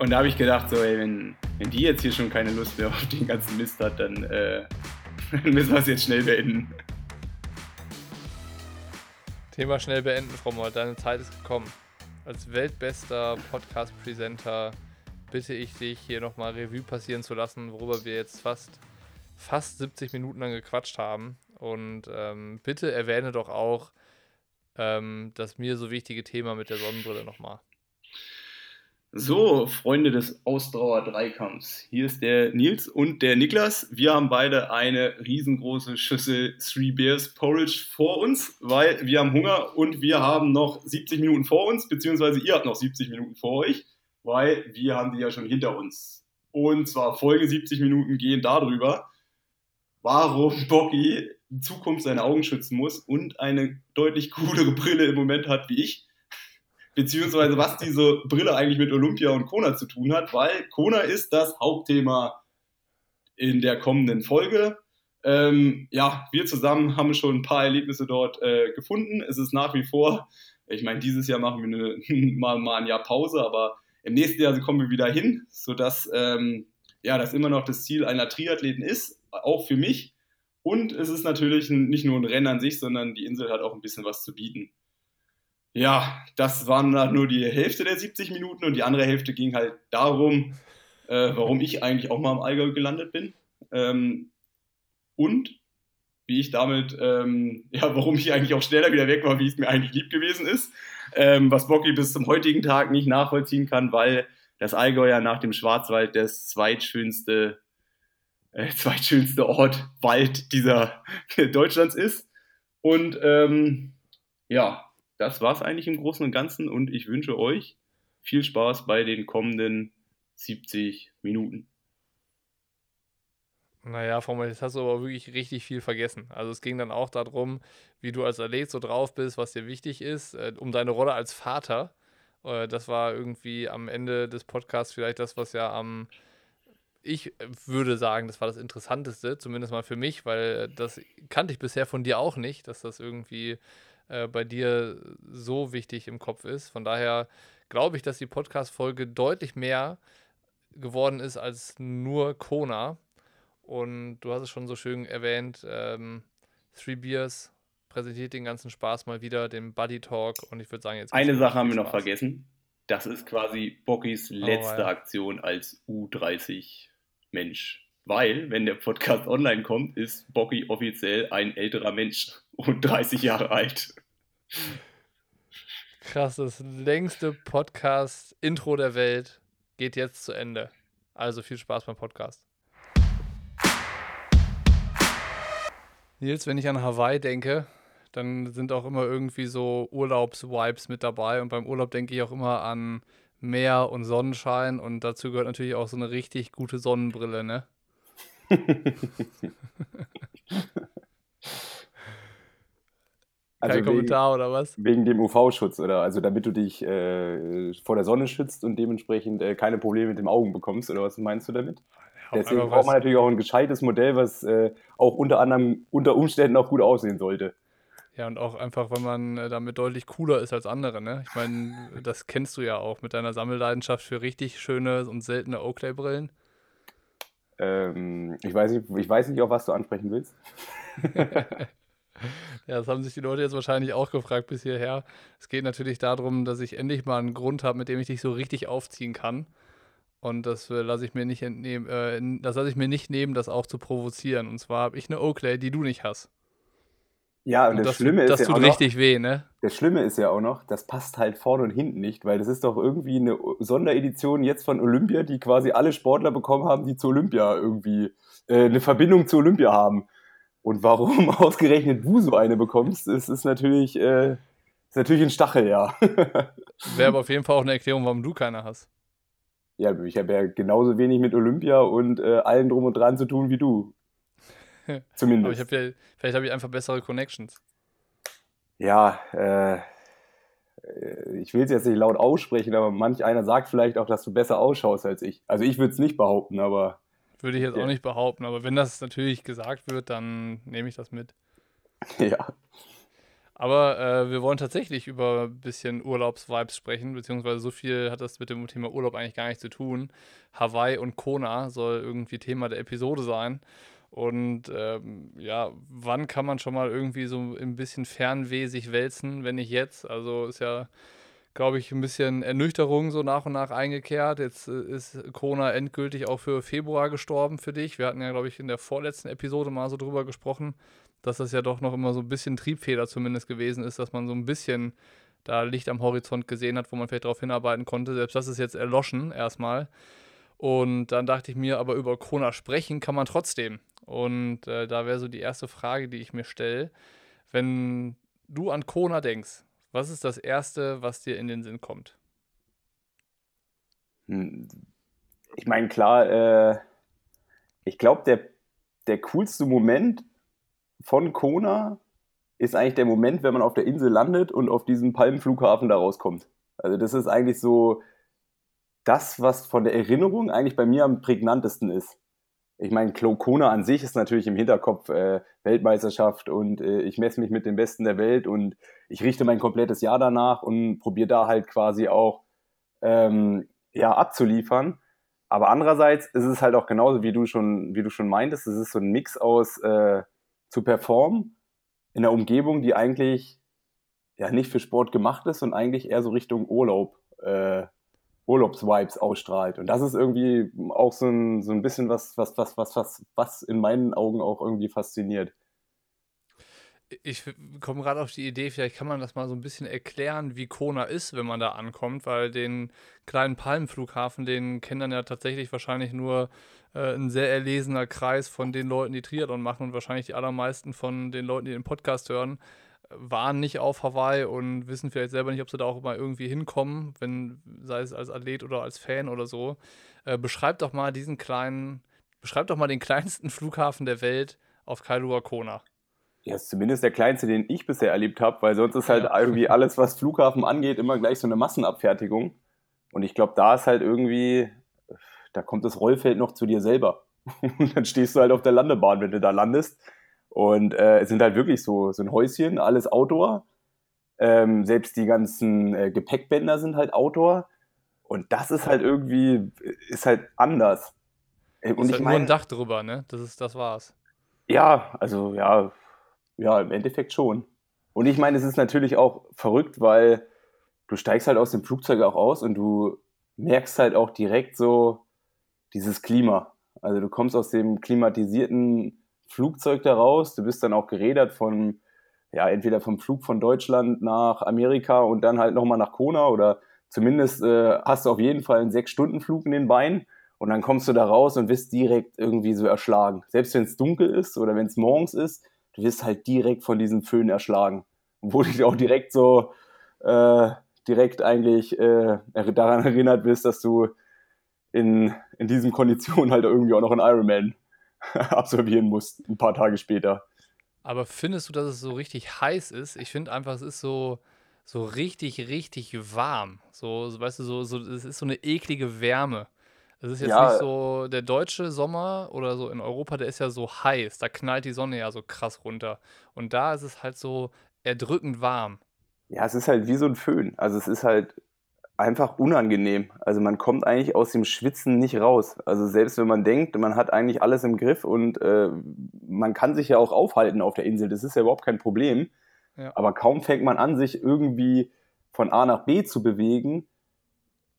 Und da habe ich gedacht, so, ey, wenn, wenn die jetzt hier schon keine Lust mehr auf den ganzen Mist hat, dann, äh, müssen wir es jetzt schnell beenden. Thema schnell beenden, Frau Moll. Deine Zeit ist gekommen. Als weltbester Podcast-Presenter bitte ich dich, hier nochmal Revue passieren zu lassen, worüber wir jetzt fast, fast 70 Minuten lang gequatscht haben. Und ähm, bitte erwähne doch auch ähm, das mir so wichtige Thema mit der Sonnenbrille nochmal. So, Freunde des Ausdauer Dreikampfs. Hier ist der Nils und der Niklas. Wir haben beide eine riesengroße Schüssel Three Bears Porridge vor uns, weil wir haben Hunger und wir haben noch 70 Minuten vor uns, beziehungsweise ihr habt noch 70 Minuten vor euch, weil wir haben die ja schon hinter uns. Und zwar Folge 70 Minuten gehen darüber, warum Bocky in Zukunft seine Augen schützen muss und eine deutlich coolere Brille im Moment hat wie ich beziehungsweise was diese Brille eigentlich mit Olympia und Kona zu tun hat, weil Kona ist das Hauptthema in der kommenden Folge. Ähm, ja, wir zusammen haben schon ein paar Erlebnisse dort äh, gefunden. Es ist nach wie vor, ich meine, dieses Jahr machen wir eine, mal, mal ein Jahr Pause, aber im nächsten Jahr kommen wir wieder hin, sodass ähm, ja, das immer noch das Ziel einer Triathleten ist, auch für mich. Und es ist natürlich nicht nur ein Rennen an sich, sondern die Insel hat auch ein bisschen was zu bieten. Ja, das waren dann nur die Hälfte der 70 Minuten und die andere Hälfte ging halt darum, äh, warum ich eigentlich auch mal im Allgäu gelandet bin. Ähm, und wie ich damit, ähm, ja, warum ich eigentlich auch schneller wieder weg war, wie es mir eigentlich lieb gewesen ist. Ähm, was Bocky bis zum heutigen Tag nicht nachvollziehen kann, weil das Allgäu ja nach dem Schwarzwald das zweitschönste, äh, zweitschönste Ort Wald dieser Deutschlands ist. Und ähm, ja, das war es eigentlich im Großen und Ganzen und ich wünsche euch viel Spaß bei den kommenden 70 Minuten. Naja, Frau jetzt hast du aber wirklich richtig viel vergessen. Also es ging dann auch darum, wie du als Athlet so drauf bist, was dir wichtig ist, äh, um deine Rolle als Vater. Äh, das war irgendwie am Ende des Podcasts vielleicht das, was ja am, ich würde sagen, das war das Interessanteste, zumindest mal für mich, weil das kannte ich bisher von dir auch nicht, dass das irgendwie äh, bei dir so wichtig im Kopf ist. Von daher glaube ich, dass die Podcast-Folge deutlich mehr geworden ist als nur Kona. Und du hast es schon so schön erwähnt, ähm, Three Beers präsentiert den ganzen Spaß mal wieder, den Buddy Talk. Und ich würde sagen, jetzt. Eine Sache haben wir noch vergessen. Das ist quasi Bockys letzte oh, ja. Aktion als U30-Mensch. Weil, wenn der Podcast online kommt, ist Bocky offiziell ein älterer Mensch und 30 Jahre alt. Krass, das längste Podcast-Intro der Welt geht jetzt zu Ende. Also viel Spaß beim Podcast. Nils, wenn ich an Hawaii denke, dann sind auch immer irgendwie so Urlaubsvibes mit dabei. Und beim Urlaub denke ich auch immer an Meer und Sonnenschein. Und dazu gehört natürlich auch so eine richtig gute Sonnenbrille, ne? Also Kein Kommentar oder was? Wegen dem UV-Schutz oder also damit du dich äh, vor der Sonne schützt und dementsprechend äh, keine Probleme mit den Augen bekommst oder was meinst du damit? Ja, Deswegen braucht man natürlich auch ein gescheites Modell, was äh, auch unter anderem unter Umständen auch gut aussehen sollte. Ja, und auch einfach, weil man äh, damit deutlich cooler ist als andere, ne? Ich meine, das kennst du ja auch mit deiner Sammelleidenschaft für richtig schöne und seltene Oakley-Brillen. Ähm, ich, weiß nicht, ich weiß nicht, auf was du ansprechen willst. Ja, das haben sich die Leute jetzt wahrscheinlich auch gefragt bis hierher. Es geht natürlich darum, dass ich endlich mal einen Grund habe, mit dem ich dich so richtig aufziehen kann. Und das äh, lasse ich mir nicht entnehmen, äh, das lasse ich mir nicht nehmen, das auch zu provozieren. Und zwar habe ich eine Oakley, die du nicht hast. Ja, und, und das, das, Schlimme ist das ja tut richtig noch, weh, ne? Das Schlimme ist ja auch noch, das passt halt vorne und hinten nicht, weil das ist doch irgendwie eine Sonderedition jetzt von Olympia, die quasi alle Sportler bekommen haben, die zu Olympia irgendwie äh, eine Verbindung zu Olympia haben. Und warum ausgerechnet du so eine bekommst, ist, ist, natürlich, äh, ist natürlich ein Stachel, ja. Wäre aber auf jeden Fall auch eine Erklärung, warum du keine hast. Ja, ich habe ja genauso wenig mit Olympia und äh, allen drum und dran zu tun wie du. Zumindest. hab ja, vielleicht habe ich einfach bessere Connections. Ja, äh, ich will es jetzt nicht laut aussprechen, aber manch einer sagt vielleicht auch, dass du besser ausschaust als ich. Also ich würde es nicht behaupten, aber würde ich jetzt ja. auch nicht behaupten, aber wenn das natürlich gesagt wird, dann nehme ich das mit. Ja. Aber äh, wir wollen tatsächlich über ein bisschen Urlaubsvibes sprechen, beziehungsweise so viel hat das mit dem Thema Urlaub eigentlich gar nicht zu tun. Hawaii und Kona soll irgendwie Thema der Episode sein. Und ähm, ja, wann kann man schon mal irgendwie so ein bisschen Fernweh sich wälzen, wenn nicht jetzt? Also ist ja, glaube ich, ein bisschen Ernüchterung so nach und nach eingekehrt. Jetzt äh, ist Kona endgültig auch für Februar gestorben für dich. Wir hatten ja, glaube ich, in der vorletzten Episode mal so drüber gesprochen dass das ja doch noch immer so ein bisschen Triebfeder zumindest gewesen ist, dass man so ein bisschen da Licht am Horizont gesehen hat, wo man vielleicht darauf hinarbeiten konnte. Selbst das ist jetzt erloschen erstmal. Und dann dachte ich mir, aber über Kona sprechen kann man trotzdem. Und äh, da wäre so die erste Frage, die ich mir stelle. Wenn du an Kona denkst, was ist das Erste, was dir in den Sinn kommt? Hm. Ich meine, klar, äh, ich glaube, der, der coolste Moment von Kona ist eigentlich der Moment, wenn man auf der Insel landet und auf diesem Palmenflughafen da rauskommt. Also das ist eigentlich so das, was von der Erinnerung eigentlich bei mir am prägnantesten ist. Ich meine, Kona an sich ist natürlich im Hinterkopf äh, Weltmeisterschaft und äh, ich messe mich mit den Besten der Welt und ich richte mein komplettes Jahr danach und probiere da halt quasi auch ähm, ja, abzuliefern. Aber andererseits ist es halt auch genauso, wie du schon, wie du schon meintest, es ist so ein Mix aus äh, zu performen in einer Umgebung, die eigentlich ja nicht für Sport gemacht ist und eigentlich eher so Richtung Urlaub, äh, Urlaubsvibes ausstrahlt. Und das ist irgendwie auch so ein, so ein bisschen was, was, was, was, was, was in meinen Augen auch irgendwie fasziniert ich komme gerade auf die Idee, vielleicht kann man das mal so ein bisschen erklären, wie Kona ist, wenn man da ankommt, weil den kleinen Palmenflughafen, den kennen dann ja tatsächlich wahrscheinlich nur äh, ein sehr erlesener Kreis von den Leuten, die Triathlon machen und wahrscheinlich die allermeisten von den Leuten, die den Podcast hören, waren nicht auf Hawaii und wissen vielleicht selber nicht, ob sie da auch mal irgendwie hinkommen, wenn, sei es als Athlet oder als Fan oder so. Äh, beschreib doch mal diesen kleinen, beschreib doch mal den kleinsten Flughafen der Welt auf Kailua Kona. Ja, ist zumindest der kleinste, den ich bisher erlebt habe, weil sonst ist halt ja. irgendwie alles, was Flughafen angeht, immer gleich so eine Massenabfertigung. Und ich glaube, da ist halt irgendwie, da kommt das Rollfeld noch zu dir selber. Und dann stehst du halt auf der Landebahn, wenn du da landest. Und äh, es sind halt wirklich so, so ein Häuschen, alles Outdoor. Ähm, selbst die ganzen äh, Gepäckbänder sind halt Outdoor. Und das ist halt irgendwie, ist halt anders. Und ist ich halt mein, nur ein Dach drüber, ne? Das ist, das war's. Ja, also ja, ja, im Endeffekt schon. Und ich meine, es ist natürlich auch verrückt, weil du steigst halt aus dem Flugzeug auch aus und du merkst halt auch direkt so dieses Klima. Also du kommst aus dem klimatisierten Flugzeug da raus, du bist dann auch gerädert von, ja, entweder vom Flug von Deutschland nach Amerika und dann halt nochmal nach Kona oder zumindest äh, hast du auf jeden Fall einen Sechs-Stunden-Flug in den Beinen und dann kommst du da raus und wirst direkt irgendwie so erschlagen. Selbst wenn es dunkel ist oder wenn es morgens ist, du wirst halt direkt von diesem Föhn erschlagen. Wo du dich auch direkt so, äh, direkt eigentlich äh, daran erinnert bist, dass du in, in diesen Konditionen halt irgendwie auch noch einen Ironman absolvieren musst, ein paar Tage später. Aber findest du, dass es so richtig heiß ist? Ich finde einfach, es ist so, so richtig, richtig warm. So, weißt du, so, so, es ist so eine eklige Wärme. Das ist jetzt ja. nicht so, der deutsche Sommer oder so in Europa, der ist ja so heiß, da knallt die Sonne ja so krass runter. Und da ist es halt so erdrückend warm. Ja, es ist halt wie so ein Föhn. Also es ist halt einfach unangenehm. Also man kommt eigentlich aus dem Schwitzen nicht raus. Also selbst wenn man denkt, man hat eigentlich alles im Griff und äh, man kann sich ja auch aufhalten auf der Insel, das ist ja überhaupt kein Problem. Ja. Aber kaum fängt man an, sich irgendwie von A nach B zu bewegen,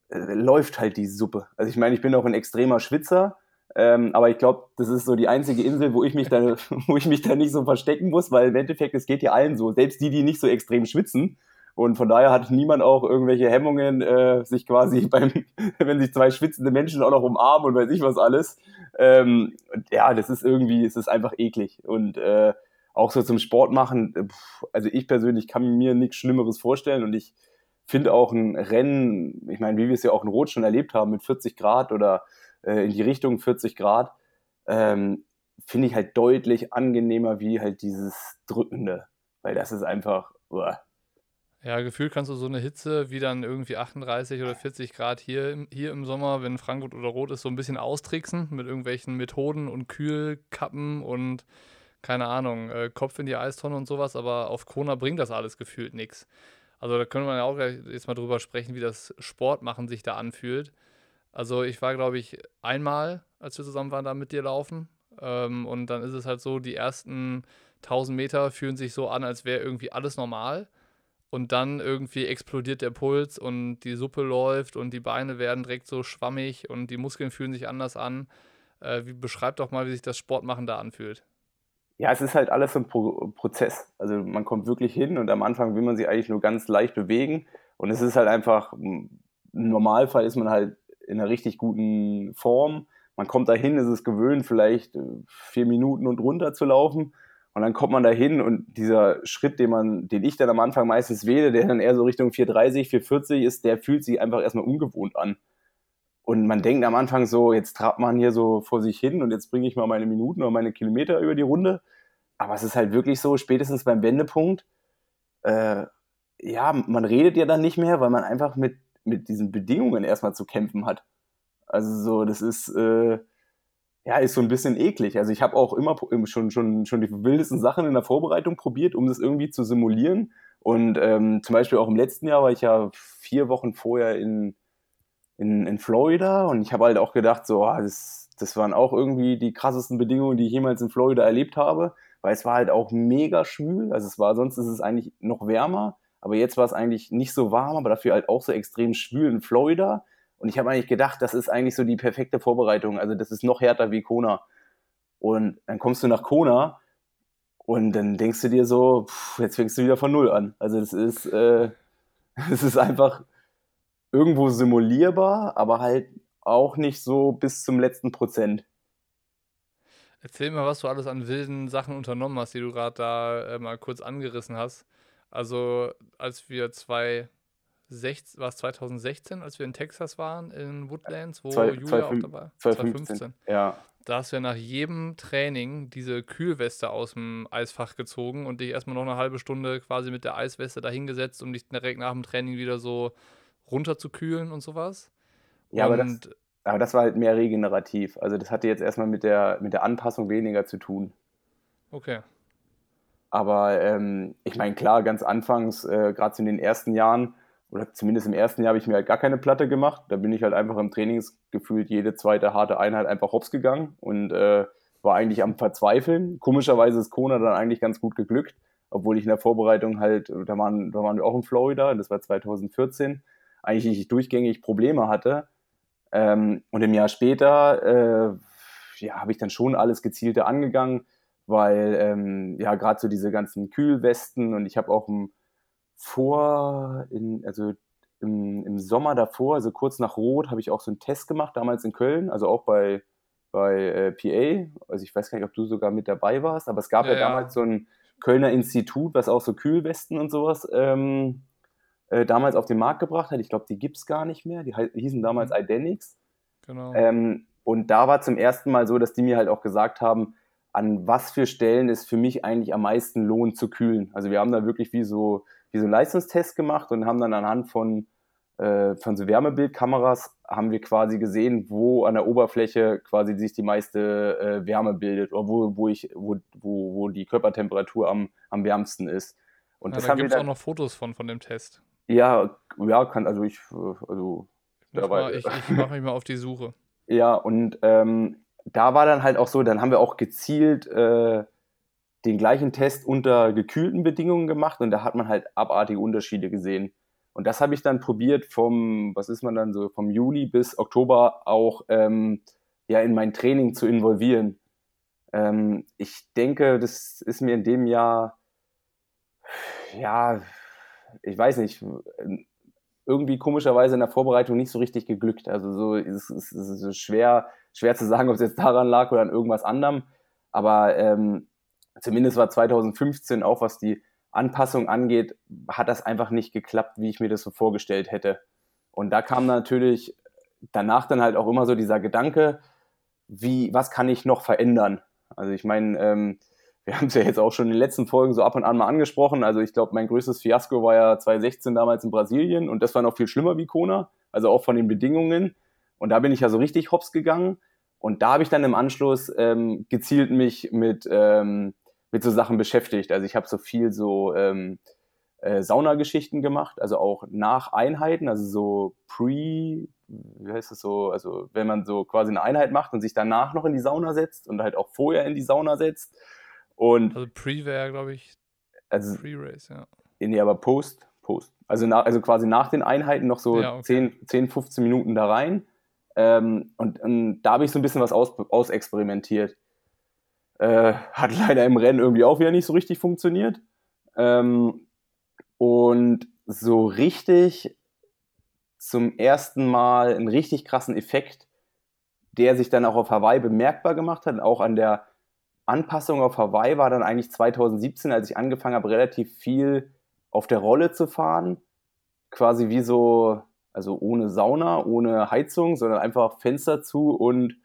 äh, läuft halt die Suppe. Also ich meine, ich bin auch ein extremer Schwitzer, ähm, aber ich glaube, das ist so die einzige Insel, wo ich mich da, wo ich mich da nicht so verstecken muss, weil im Endeffekt es geht ja allen so, selbst die, die nicht so extrem schwitzen. Und von daher hat niemand auch irgendwelche Hemmungen, äh, sich quasi beim, wenn sich zwei schwitzende Menschen auch noch umarmen und weiß ich was alles. Ähm, ja, das ist irgendwie, es ist einfach eklig. Und äh, auch so zum Sport machen, also ich persönlich kann mir nichts Schlimmeres vorstellen und ich finde auch ein Rennen, ich meine, wie wir es ja auch in Rot schon erlebt haben, mit 40 Grad oder äh, in die Richtung 40 Grad, ähm, finde ich halt deutlich angenehmer wie halt dieses Drückende. Weil das ist einfach. Uah. Ja, gefühlt kannst du so eine Hitze wie dann irgendwie 38 oder 40 Grad hier, hier im Sommer, wenn Frankfurt oder Rot ist, so ein bisschen austricksen mit irgendwelchen Methoden und Kühlkappen und keine Ahnung, äh, Kopf in die Eistonne und sowas, aber auf Kona bringt das alles gefühlt nichts. Also da können wir ja auch jetzt mal drüber sprechen, wie das Sportmachen sich da anfühlt. Also ich war, glaube ich, einmal, als wir zusammen waren, da mit dir laufen. Ähm, und dann ist es halt so, die ersten 1000 Meter fühlen sich so an, als wäre irgendwie alles normal. Und dann irgendwie explodiert der Puls und die Suppe läuft und die Beine werden direkt so schwammig und die Muskeln fühlen sich anders an. Äh, wie, beschreib doch mal, wie sich das Sportmachen da anfühlt. Ja, es ist halt alles ein Pro Prozess. Also man kommt wirklich hin und am Anfang will man sich eigentlich nur ganz leicht bewegen. Und es ist halt einfach, im Normalfall ist man halt in einer richtig guten Form. Man kommt dahin, ist es gewöhnt, vielleicht äh, vier Minuten und runter zu laufen. Und dann kommt man dahin und dieser Schritt, den man, den ich dann am Anfang meistens wähle, der dann eher so Richtung 430, 440 ist, der fühlt sich einfach erstmal ungewohnt an. Und man denkt am Anfang so, jetzt trabt man hier so vor sich hin und jetzt bringe ich mal meine Minuten oder meine Kilometer über die Runde. Aber es ist halt wirklich so, spätestens beim Wendepunkt, äh, ja, man redet ja dann nicht mehr, weil man einfach mit mit diesen Bedingungen erstmal zu kämpfen hat. Also so, das ist, äh, ja, ist so ein bisschen eklig. Also ich habe auch immer schon, schon, schon die wildesten Sachen in der Vorbereitung probiert, um das irgendwie zu simulieren. Und ähm, zum Beispiel auch im letzten Jahr war ich ja vier Wochen vorher in, in, in Florida und ich habe halt auch gedacht, so, ah, das, das waren auch irgendwie die krassesten Bedingungen, die ich jemals in Florida erlebt habe, weil es war halt auch mega schwül. Also es war, sonst ist es eigentlich noch wärmer aber jetzt war es eigentlich nicht so warm, aber dafür halt auch so extrem schwül in Florida. Und ich habe eigentlich gedacht, das ist eigentlich so die perfekte Vorbereitung. Also das ist noch härter wie Kona. Und dann kommst du nach Kona und dann denkst du dir so, pff, jetzt fängst du wieder von Null an. Also das ist, äh, das ist einfach irgendwo simulierbar, aber halt auch nicht so bis zum letzten Prozent. Erzähl mal, was du alles an wilden Sachen unternommen hast, die du gerade da äh, mal kurz angerissen hast. Also, als wir zwei war es 2016, als wir in Texas waren, in Woodlands, wo zwei, Julia zwei, auch dabei war? 2015. Ja. Da hast du ja nach jedem Training diese Kühlweste aus dem Eisfach gezogen und dich erstmal noch eine halbe Stunde quasi mit der Eisweste dahingesetzt, um dich direkt nach dem Training wieder so runterzukühlen und sowas. Ja, und aber, das, aber das war halt mehr regenerativ. Also das hatte jetzt erstmal mit der, mit der Anpassung weniger zu tun. Okay. Aber ähm, ich meine, klar, ganz anfangs, äh, gerade in den ersten Jahren, oder zumindest im ersten Jahr habe ich mir halt gar keine Platte gemacht. Da bin ich halt einfach im Trainingsgefühl jede zweite harte Einheit einfach hops gegangen und äh, war eigentlich am Verzweifeln. Komischerweise ist Kona dann eigentlich ganz gut geglückt, obwohl ich in der Vorbereitung halt, da waren, da waren wir auch in Florida, das war 2014, eigentlich nicht durchgängig Probleme hatte. Ähm, und im Jahr später, äh, ja, habe ich dann schon alles gezielter angegangen weil ähm, ja gerade so diese ganzen Kühlwesten und ich habe auch im vor, in, also im, im, Sommer davor, also kurz nach Rot, habe ich auch so einen Test gemacht, damals in Köln, also auch bei, bei äh, PA. Also ich weiß gar nicht, ob du sogar mit dabei warst, aber es gab ja, ja damals so ein Kölner Institut, was auch so Kühlwesten und sowas ähm, äh, damals auf den Markt gebracht hat. Ich glaube, die gibt es gar nicht mehr. Die hießen damals mhm. Idenix. Genau. Ähm, und da war zum ersten Mal so, dass die mir halt auch gesagt haben, an was für Stellen es für mich eigentlich am meisten lohnt zu kühlen. Also wir haben da wirklich wie so, wie so einen Leistungstest gemacht und haben dann anhand von, äh, von so Wärmebildkameras haben wir quasi gesehen, wo an der Oberfläche quasi sich die meiste äh, Wärme bildet oder wo, wo, ich, wo, wo, wo die Körpertemperatur am, am wärmsten ist. Und ja, das da gibt es auch noch Fotos von, von dem Test. Ja, ja, kann, also ich, also ich, ich, ich mache mich mal auf die Suche. Ja, und ähm, da war dann halt auch so, dann haben wir auch gezielt äh, den gleichen Test unter gekühlten Bedingungen gemacht und da hat man halt abartige Unterschiede gesehen. Und das habe ich dann probiert vom, was ist man dann so, vom Juli bis Oktober auch ähm, ja in mein Training zu involvieren. Ähm, ich denke, das ist mir in dem Jahr, ja, ich weiß nicht, irgendwie komischerweise in der Vorbereitung nicht so richtig geglückt. Also so, es, es, es ist schwer, schwer zu sagen, ob es jetzt daran lag oder an irgendwas anderem. Aber ähm, zumindest war 2015 auch, was die Anpassung angeht, hat das einfach nicht geklappt, wie ich mir das so vorgestellt hätte. Und da kam natürlich danach dann halt auch immer so dieser Gedanke, wie, was kann ich noch verändern? Also ich meine, ähm, wir haben es ja jetzt auch schon in den letzten Folgen so ab und an mal angesprochen. Also ich glaube, mein größtes Fiasko war ja 2016 damals in Brasilien und das war noch viel schlimmer wie Kona, also auch von den Bedingungen. Und da bin ich ja so richtig hops gegangen. Und da habe ich dann im Anschluss ähm, gezielt mich mit, ähm, mit so Sachen beschäftigt. Also ich habe so viel so ähm, äh, Saunageschichten gemacht, also auch nach Einheiten, also so pre, wie heißt es so, also wenn man so quasi eine Einheit macht und sich danach noch in die Sauna setzt und halt auch vorher in die Sauna setzt. Und also pre wäre, glaube ich, also, Pre-Race, ja. Nee, aber Post, Post. Also, nach, also quasi nach den Einheiten noch so ja, okay. 10, 10, 15 Minuten da rein. Ähm, und, und, da habe ich so ein bisschen was aus, ausexperimentiert. Äh, hat leider im Rennen irgendwie auch wieder nicht so richtig funktioniert. Ähm, und so richtig zum ersten Mal einen richtig krassen Effekt, der sich dann auch auf Hawaii bemerkbar gemacht hat, auch an der Anpassung auf Hawaii war dann eigentlich 2017, als ich angefangen habe, relativ viel auf der Rolle zu fahren. Quasi wie so, also ohne Sauna, ohne Heizung, sondern einfach Fenster zu und,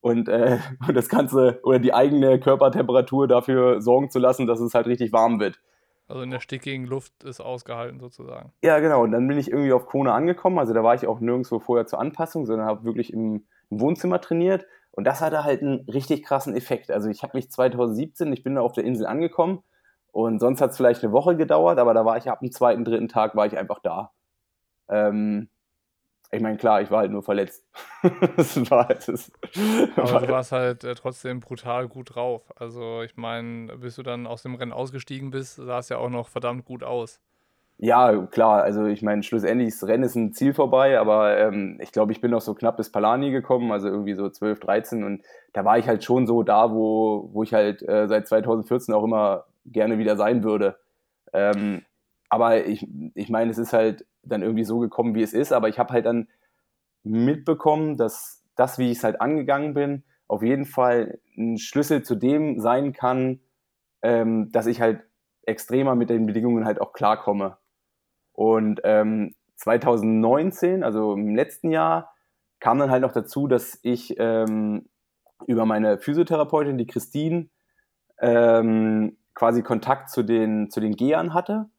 und, äh, und das Ganze oder die eigene Körpertemperatur dafür sorgen zu lassen, dass es halt richtig warm wird. Also in der stickigen Luft ist ausgehalten sozusagen. Ja, genau. Und dann bin ich irgendwie auf Kona angekommen. Also da war ich auch nirgendwo vorher zur Anpassung, sondern habe wirklich im, im, Wohnzimmer trainiert. Und das hatte halt einen richtig krassen Effekt. Also ich habe mich 2017, ich bin da auf der Insel angekommen und sonst hat es vielleicht eine Woche gedauert, aber da war ich ab dem zweiten, dritten Tag war ich einfach da. Ähm, ich meine, klar, ich war halt nur verletzt. das war halt das. Aber du warst halt äh, trotzdem brutal gut drauf. Also, ich meine, bis du dann aus dem Rennen ausgestiegen bist, sah es ja auch noch verdammt gut aus. Ja, klar. Also, ich meine, schlussendlich, das Rennen ist ein Ziel vorbei, aber ähm, ich glaube, ich bin noch so knapp bis Palani gekommen, also irgendwie so 12, 13. Und da war ich halt schon so da, wo, wo ich halt äh, seit 2014 auch immer gerne wieder sein würde. Ähm, aber ich, ich meine, es ist halt dann irgendwie so gekommen, wie es ist. Aber ich habe halt dann mitbekommen, dass das, wie ich es halt angegangen bin, auf jeden Fall ein Schlüssel zu dem sein kann, ähm, dass ich halt extremer mit den Bedingungen halt auch klarkomme. Und ähm, 2019, also im letzten Jahr, kam dann halt noch dazu, dass ich ähm, über meine Physiotherapeutin, die Christine, ähm, quasi Kontakt zu den, zu den Gehern hatte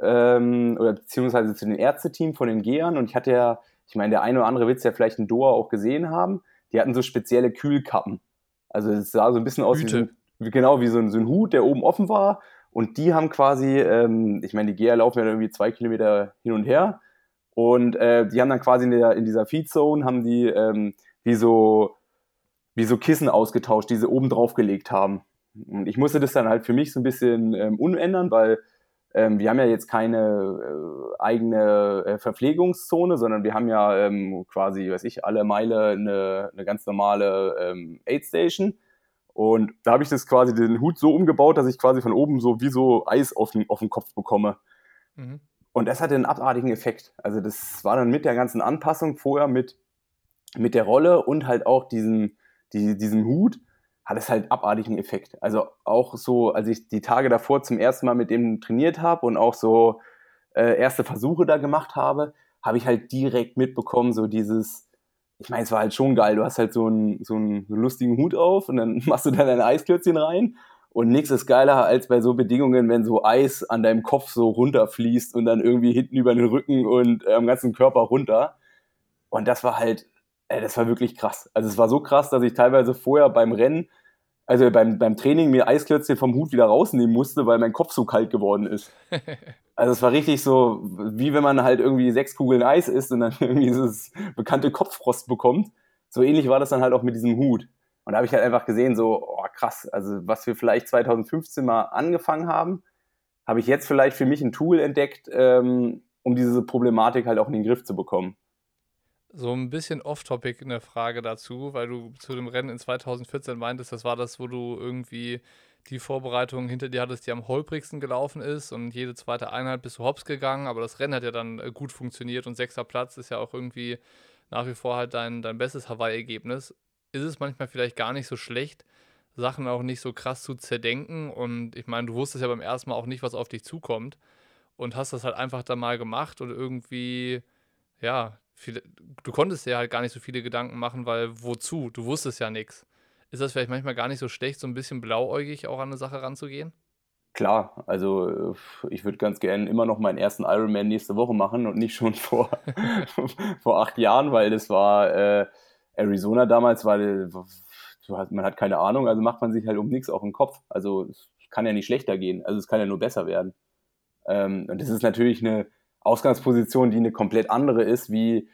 ähm, oder beziehungsweise zu den Ärzteteam von den Gehern. Und ich hatte ja, ich meine, der eine oder andere wird es ja vielleicht in Doha auch gesehen haben, die hatten so spezielle Kühlkappen. Also es sah so ein bisschen aus wie, so genau wie so ein, so ein, Hut, der oben offen war. Und die haben quasi, ähm, ich meine, die Geher laufen ja irgendwie zwei Kilometer hin und her. Und äh, die haben dann quasi in, der, in dieser Feedzone, haben die ähm, wie, so, wie so Kissen ausgetauscht, die sie oben drauf gelegt haben. Und ich musste das dann halt für mich so ein bisschen ähm, umändern, weil ähm, wir haben ja jetzt keine äh, eigene äh, Verpflegungszone, sondern wir haben ja ähm, quasi, weiß ich, alle Meile eine, eine ganz normale ähm, Aid Station. Und da habe ich das quasi den Hut so umgebaut, dass ich quasi von oben so wie so Eis auf den, auf den Kopf bekomme. Mhm. Und das hatte einen abartigen Effekt. Also das war dann mit der ganzen Anpassung vorher mit, mit der Rolle und halt auch diesem, die, diesem Hut hat es halt abartigen Effekt. Also auch so, als ich die Tage davor zum ersten Mal mit dem trainiert habe und auch so äh, erste Versuche da gemacht habe, habe ich halt direkt mitbekommen, so dieses, ich meine, es war halt schon geil. Du hast halt so einen, so einen lustigen Hut auf und dann machst du da dein Eisklötzchen rein. Und nichts ist geiler als bei so Bedingungen, wenn so Eis an deinem Kopf so runterfließt und dann irgendwie hinten über den Rücken und äh, am ganzen Körper runter. Und das war halt, äh, das war wirklich krass. Also es war so krass, dass ich teilweise vorher beim Rennen also beim, beim Training mir Eisklötzchen vom Hut wieder rausnehmen musste, weil mein Kopf so kalt geworden ist. Also es war richtig so, wie wenn man halt irgendwie sechs Kugeln Eis isst und dann irgendwie dieses bekannte Kopffrost bekommt. So ähnlich war das dann halt auch mit diesem Hut. Und da habe ich halt einfach gesehen, so, oh krass, also was wir vielleicht 2015 mal angefangen haben, habe ich jetzt vielleicht für mich ein Tool entdeckt, ähm, um diese Problematik halt auch in den Griff zu bekommen. So ein bisschen off-topic eine Frage dazu, weil du zu dem Rennen in 2014 meintest, das war das, wo du irgendwie die Vorbereitung hinter dir hattest, die am holprigsten gelaufen ist und jede zweite Einheit bist du hops gegangen, aber das Rennen hat ja dann äh, gut funktioniert und sechster Platz ist ja auch irgendwie nach wie vor halt dein, dein bestes Hawaii-Ergebnis. Ist es manchmal vielleicht gar nicht so schlecht, Sachen auch nicht so krass zu zerdenken und ich meine, du wusstest ja beim ersten Mal auch nicht, was auf dich zukommt und hast das halt einfach dann mal gemacht und irgendwie, ja, viele, du konntest dir halt gar nicht so viele Gedanken machen, weil wozu? Du wusstest ja nichts. Ist das vielleicht manchmal gar nicht so schlecht, so ein bisschen blauäugig auch an eine Sache ranzugehen? Klar, also ich würde ganz gerne immer noch meinen ersten Ironman nächste Woche machen und nicht schon vor, vor acht Jahren, weil das war äh, Arizona damals, war man hat keine Ahnung, also macht man sich halt um nichts auf den Kopf. Also es kann ja nicht schlechter gehen, also es kann ja nur besser werden. Ähm, und das ist natürlich eine Ausgangsposition, die eine komplett andere ist, wie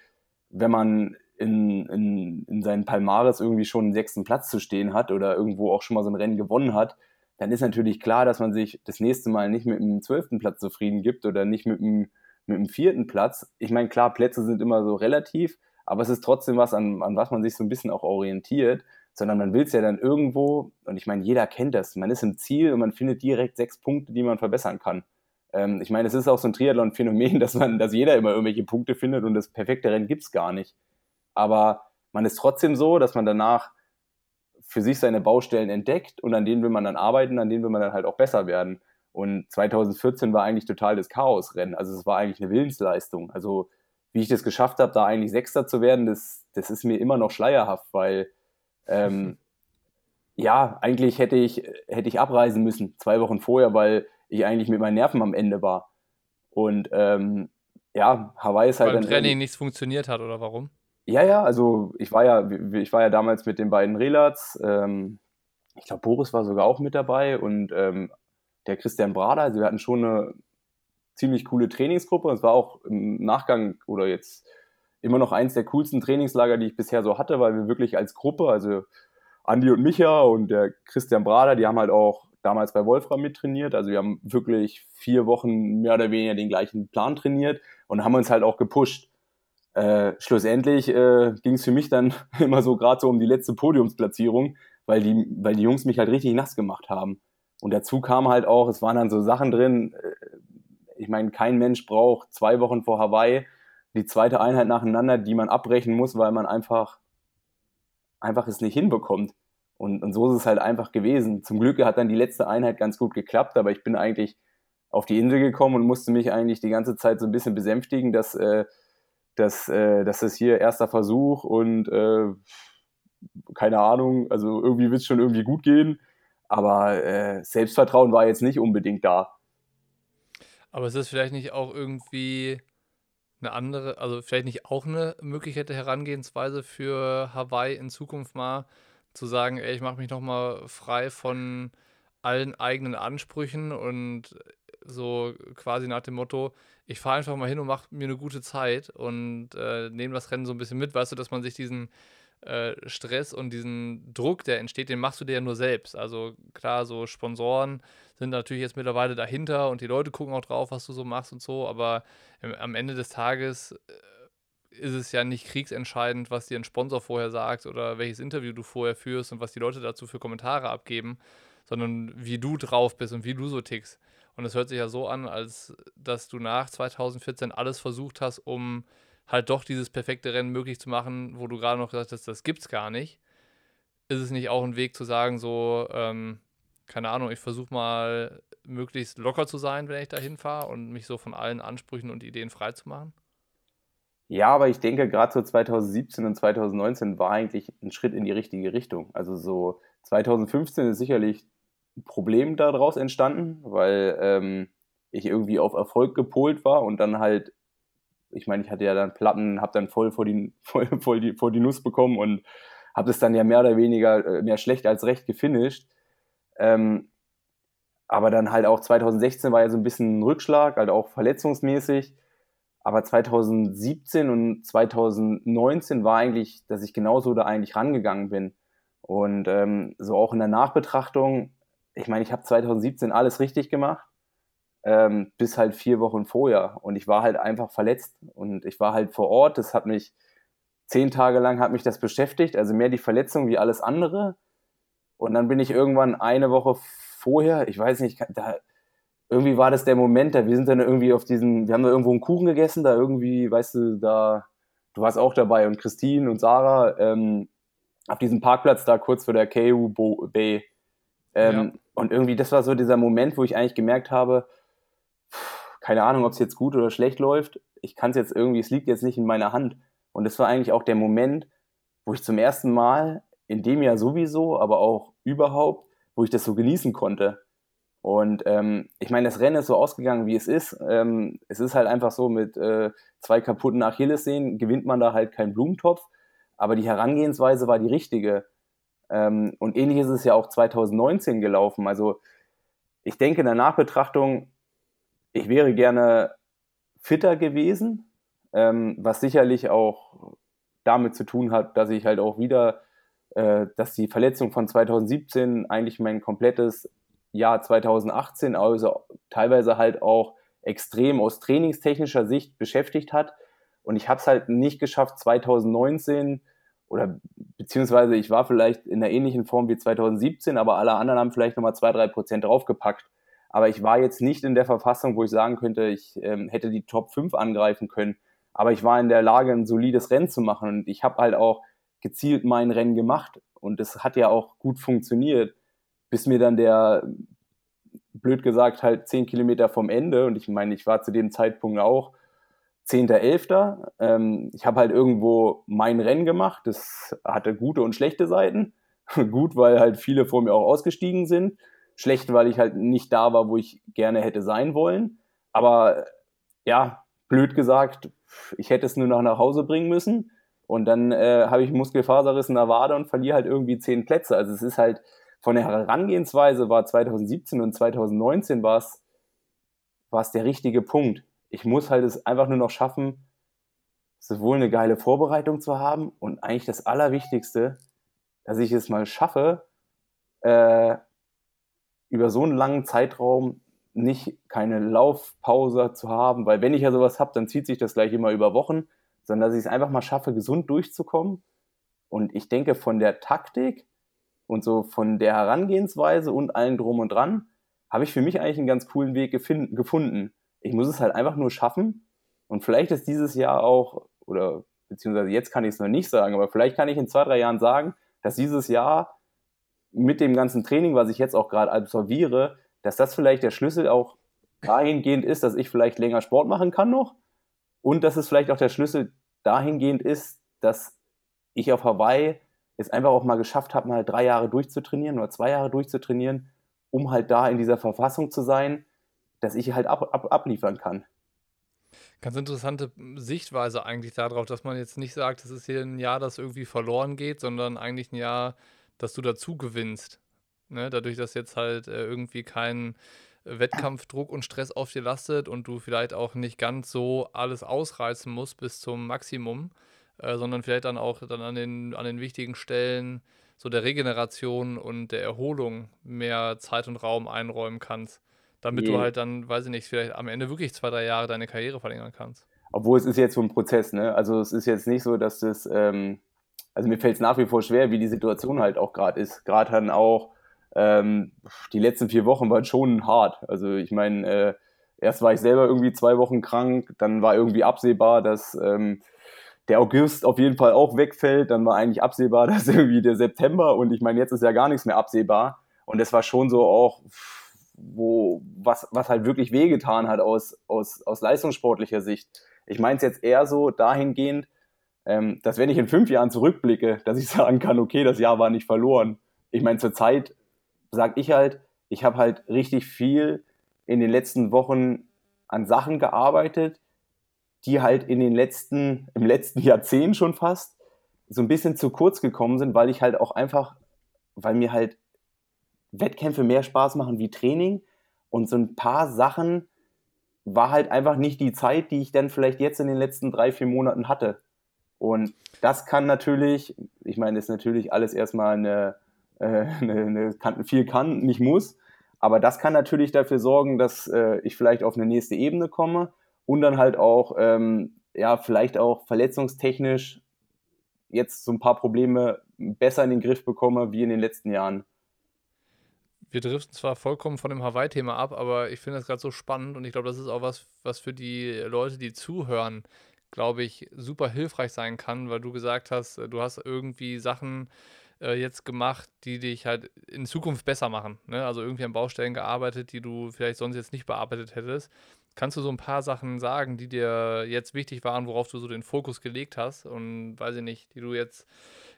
wenn man in, in, in seinen Palmares irgendwie schon einen sechsten Platz zu stehen hat oder irgendwo auch schon mal so ein Rennen gewonnen hat, dann ist natürlich klar, dass man sich das nächste Mal nicht mit dem zwölften Platz zufrieden gibt oder nicht mit dem, mit dem vierten Platz. Ich meine, klar, Plätze sind immer so relativ, aber es ist trotzdem was, an, an was man sich so ein bisschen auch orientiert, sondern man will es ja dann irgendwo, und ich meine, jeder kennt das, man ist im Ziel und man findet direkt sechs Punkte, die man verbessern kann. Ähm, ich meine, es ist auch so ein Triathlon-Phänomen, dass man, dass jeder immer irgendwelche Punkte findet und das perfekte Rennen gibt es gar nicht. Aber man ist trotzdem so, dass man danach für sich seine Baustellen entdeckt und an denen will man dann arbeiten, an denen will man dann halt auch besser werden. Und 2014 war eigentlich total das Chaosrennen. Also es war eigentlich eine Willensleistung. Also wie ich das geschafft habe, da eigentlich Sechster zu werden, das, das ist mir immer noch schleierhaft, weil ähm, ja, eigentlich hätte ich, hätte ich abreisen müssen, zwei Wochen vorher, weil ich eigentlich mit meinen Nerven am Ende war. Und ähm, ja, Hawaii ist halt weil. Weil Training nichts funktioniert hat, oder warum? Ja, ja, also ich war ja, ich war ja damals mit den beiden Relats, ähm, ich glaube, Boris war sogar auch mit dabei und ähm, der Christian Brader, also wir hatten schon eine ziemlich coole Trainingsgruppe. Es war auch im Nachgang oder jetzt immer noch eins der coolsten Trainingslager, die ich bisher so hatte, weil wir wirklich als Gruppe, also Andi und Micha und der Christian Brader, die haben halt auch damals bei Wolfram mittrainiert. Also wir haben wirklich vier Wochen mehr oder weniger den gleichen Plan trainiert und haben uns halt auch gepusht. Äh, schlussendlich äh, ging es für mich dann immer so gerade so um die letzte Podiumsplatzierung, weil die, weil die Jungs mich halt richtig nass gemacht haben. Und dazu kam halt auch, es waren dann so Sachen drin, äh, ich meine, kein Mensch braucht zwei Wochen vor Hawaii die zweite Einheit nacheinander, die man abbrechen muss, weil man einfach, einfach es nicht hinbekommt. Und, und so ist es halt einfach gewesen. Zum Glück hat dann die letzte Einheit ganz gut geklappt, aber ich bin eigentlich auf die Insel gekommen und musste mich eigentlich die ganze Zeit so ein bisschen besänftigen, dass, äh, dass, äh, dass es hier erster Versuch und äh, keine Ahnung, also irgendwie wird es schon irgendwie gut gehen, aber äh, Selbstvertrauen war jetzt nicht unbedingt da. Aber ist das vielleicht nicht auch irgendwie eine andere, also vielleicht nicht auch eine Möglichkeit der Herangehensweise für Hawaii in Zukunft mal, zu sagen, ey, ich mache mich nochmal frei von allen eigenen Ansprüchen und so quasi nach dem Motto, ich fahre einfach mal hin und mache mir eine gute Zeit und äh, nehme das Rennen so ein bisschen mit, weißt du, dass man sich diesen äh, Stress und diesen Druck, der entsteht, den machst du dir ja nur selbst. Also klar, so Sponsoren sind natürlich jetzt mittlerweile dahinter und die Leute gucken auch drauf, was du so machst und so, aber am Ende des Tages äh, ist es ja nicht kriegsentscheidend, was dir ein Sponsor vorher sagt oder welches Interview du vorher führst und was die Leute dazu für Kommentare abgeben, sondern wie du drauf bist und wie du so tickst. Und es hört sich ja so an, als dass du nach 2014 alles versucht hast, um halt doch dieses perfekte Rennen möglich zu machen, wo du gerade noch gesagt hast, das gibt's gar nicht. Ist es nicht auch ein Weg zu sagen, so, ähm, keine Ahnung, ich versuche mal möglichst locker zu sein, wenn ich da hinfahre und mich so von allen Ansprüchen und Ideen frei zu machen? Ja, aber ich denke, gerade so 2017 und 2019 war eigentlich ein Schritt in die richtige Richtung. Also so 2015 ist sicherlich ein Problem daraus entstanden, weil ähm, ich irgendwie auf Erfolg gepolt war und dann halt, ich meine, ich hatte ja dann Platten, habe dann voll vor die, voll, voll die, vor die Nuss bekommen und habe es dann ja mehr oder weniger äh, mehr schlecht als recht gefinisht. Ähm, aber dann halt auch 2016 war ja so ein bisschen ein Rückschlag, halt auch verletzungsmäßig. Aber 2017 und 2019 war eigentlich, dass ich genauso da eigentlich rangegangen bin. Und ähm, so auch in der Nachbetrachtung, ich meine, ich habe 2017 alles richtig gemacht, ähm, bis halt vier Wochen vorher. Und ich war halt einfach verletzt. Und ich war halt vor Ort. Das hat mich zehn Tage lang hat mich das beschäftigt, also mehr die Verletzung wie alles andere. Und dann bin ich irgendwann eine Woche vorher, ich weiß nicht, da, irgendwie war das der Moment, da wir sind dann irgendwie auf diesen, wir haben da irgendwo einen Kuchen gegessen, da irgendwie, weißt du, da, du warst auch dabei und Christine und Sarah ähm, auf diesem Parkplatz da kurz vor der KU Bay. Ähm, ja. Und irgendwie, das war so dieser Moment, wo ich eigentlich gemerkt habe, keine Ahnung, ob es jetzt gut oder schlecht läuft. Ich kann es jetzt irgendwie, es liegt jetzt nicht in meiner Hand. Und das war eigentlich auch der Moment, wo ich zum ersten Mal in dem Jahr sowieso, aber auch überhaupt, wo ich das so genießen konnte. Und ähm, ich meine, das Rennen ist so ausgegangen, wie es ist. Ähm, es ist halt einfach so, mit äh, zwei kaputten Achillessehnen gewinnt man da halt keinen Blumentopf. Aber die Herangehensweise war die richtige. Ähm, und ähnlich ist es ja auch 2019 gelaufen. Also ich denke in der Nachbetrachtung, ich wäre gerne fitter gewesen, ähm, was sicherlich auch damit zu tun hat, dass ich halt auch wieder, äh, dass die Verletzung von 2017 eigentlich mein komplettes Jahr 2018, also teilweise halt auch extrem aus trainingstechnischer Sicht beschäftigt hat. Und ich habe es halt nicht geschafft, 2019 oder beziehungsweise ich war vielleicht in einer ähnlichen Form wie 2017, aber alle anderen haben vielleicht nochmal zwei, drei Prozent draufgepackt. Aber ich war jetzt nicht in der Verfassung, wo ich sagen könnte, ich ähm, hätte die Top 5 angreifen können. Aber ich war in der Lage, ein solides Rennen zu machen. Und ich habe halt auch gezielt mein Rennen gemacht. Und es hat ja auch gut funktioniert, bis mir dann der, blöd gesagt, halt 10 Kilometer vom Ende, und ich meine, ich war zu dem Zeitpunkt auch 10.11. Ähm, ich habe halt irgendwo mein Rennen gemacht. Das hatte gute und schlechte Seiten. Gut, weil halt viele vor mir auch ausgestiegen sind. Schlecht, weil ich halt nicht da war, wo ich gerne hätte sein wollen. Aber ja, blöd gesagt, ich hätte es nur noch nach Hause bringen müssen. Und dann äh, habe ich Muskelfaserriss in der Wade und verliere halt irgendwie zehn Plätze. Also es ist halt von der Herangehensweise war 2017 und 2019 war es, war es der richtige Punkt ich muss halt es einfach nur noch schaffen, sowohl eine geile Vorbereitung zu haben und eigentlich das Allerwichtigste, dass ich es mal schaffe, äh, über so einen langen Zeitraum nicht keine Laufpause zu haben, weil wenn ich ja sowas habe, dann zieht sich das gleich immer über Wochen, sondern dass ich es einfach mal schaffe, gesund durchzukommen. Und ich denke, von der Taktik und so von der Herangehensweise und allen drum und dran, habe ich für mich eigentlich einen ganz coolen Weg gefunden. Ich muss es halt einfach nur schaffen. Und vielleicht ist dieses Jahr auch, oder beziehungsweise jetzt kann ich es noch nicht sagen, aber vielleicht kann ich in zwei, drei Jahren sagen, dass dieses Jahr mit dem ganzen Training, was ich jetzt auch gerade absolviere, dass das vielleicht der Schlüssel auch dahingehend ist, dass ich vielleicht länger Sport machen kann noch und dass es vielleicht auch der Schlüssel dahingehend ist, dass ich auf Hawaii es einfach auch mal geschafft habe, mal drei Jahre durchzutrainieren oder zwei Jahre durchzutrainieren, um halt da in dieser Verfassung zu sein, dass ich halt ab, ab, abliefern kann. Ganz interessante Sichtweise eigentlich darauf, dass man jetzt nicht sagt, es ist hier ein Jahr, das irgendwie verloren geht, sondern eigentlich ein Jahr, das du dazu gewinnst. Ne? Dadurch, dass jetzt halt äh, irgendwie kein Wettkampfdruck und Stress auf dir lastet und du vielleicht auch nicht ganz so alles ausreizen musst bis zum Maximum, äh, sondern vielleicht dann auch dann an den, an den wichtigen Stellen so der Regeneration und der Erholung mehr Zeit und Raum einräumen kannst damit nee. du halt dann, weiß ich nicht, vielleicht am Ende wirklich zwei, drei Jahre deine Karriere verlängern kannst. Obwohl es ist jetzt so ein Prozess, ne? Also es ist jetzt nicht so, dass das, ähm, also mir fällt es nach wie vor schwer, wie die Situation halt auch gerade ist. Gerade dann auch, ähm, die letzten vier Wochen waren schon hart. Also ich meine, äh, erst war ich selber irgendwie zwei Wochen krank, dann war irgendwie absehbar, dass ähm, der August auf jeden Fall auch wegfällt, dann war eigentlich absehbar, dass irgendwie der September und ich meine, jetzt ist ja gar nichts mehr absehbar. Und es war schon so auch, wo, was, was halt wirklich wehgetan hat aus, aus, aus leistungssportlicher Sicht. Ich meine es jetzt eher so dahingehend, ähm, dass wenn ich in fünf Jahren zurückblicke, dass ich sagen kann, okay, das Jahr war nicht verloren. Ich meine, zur Zeit sage ich halt, ich habe halt richtig viel in den letzten Wochen an Sachen gearbeitet, die halt in den letzten, im letzten Jahrzehnt schon fast so ein bisschen zu kurz gekommen sind, weil ich halt auch einfach, weil mir halt Wettkämpfe mehr Spaß machen wie Training. Und so ein paar Sachen war halt einfach nicht die Zeit, die ich dann vielleicht jetzt in den letzten drei, vier Monaten hatte. Und das kann natürlich, ich meine, ist natürlich alles erstmal eine, äh, eine, eine kann, viel kann, nicht muss. Aber das kann natürlich dafür sorgen, dass äh, ich vielleicht auf eine nächste Ebene komme und dann halt auch, ähm, ja, vielleicht auch verletzungstechnisch jetzt so ein paar Probleme besser in den Griff bekomme wie in den letzten Jahren wir driften zwar vollkommen von dem Hawaii-Thema ab, aber ich finde das gerade so spannend und ich glaube, das ist auch was, was für die Leute, die zuhören, glaube ich, super hilfreich sein kann, weil du gesagt hast, du hast irgendwie Sachen äh, jetzt gemacht, die dich halt in Zukunft besser machen. Ne? Also irgendwie an Baustellen gearbeitet, die du vielleicht sonst jetzt nicht bearbeitet hättest. Kannst du so ein paar Sachen sagen, die dir jetzt wichtig waren, worauf du so den Fokus gelegt hast und weiß ich nicht, die du jetzt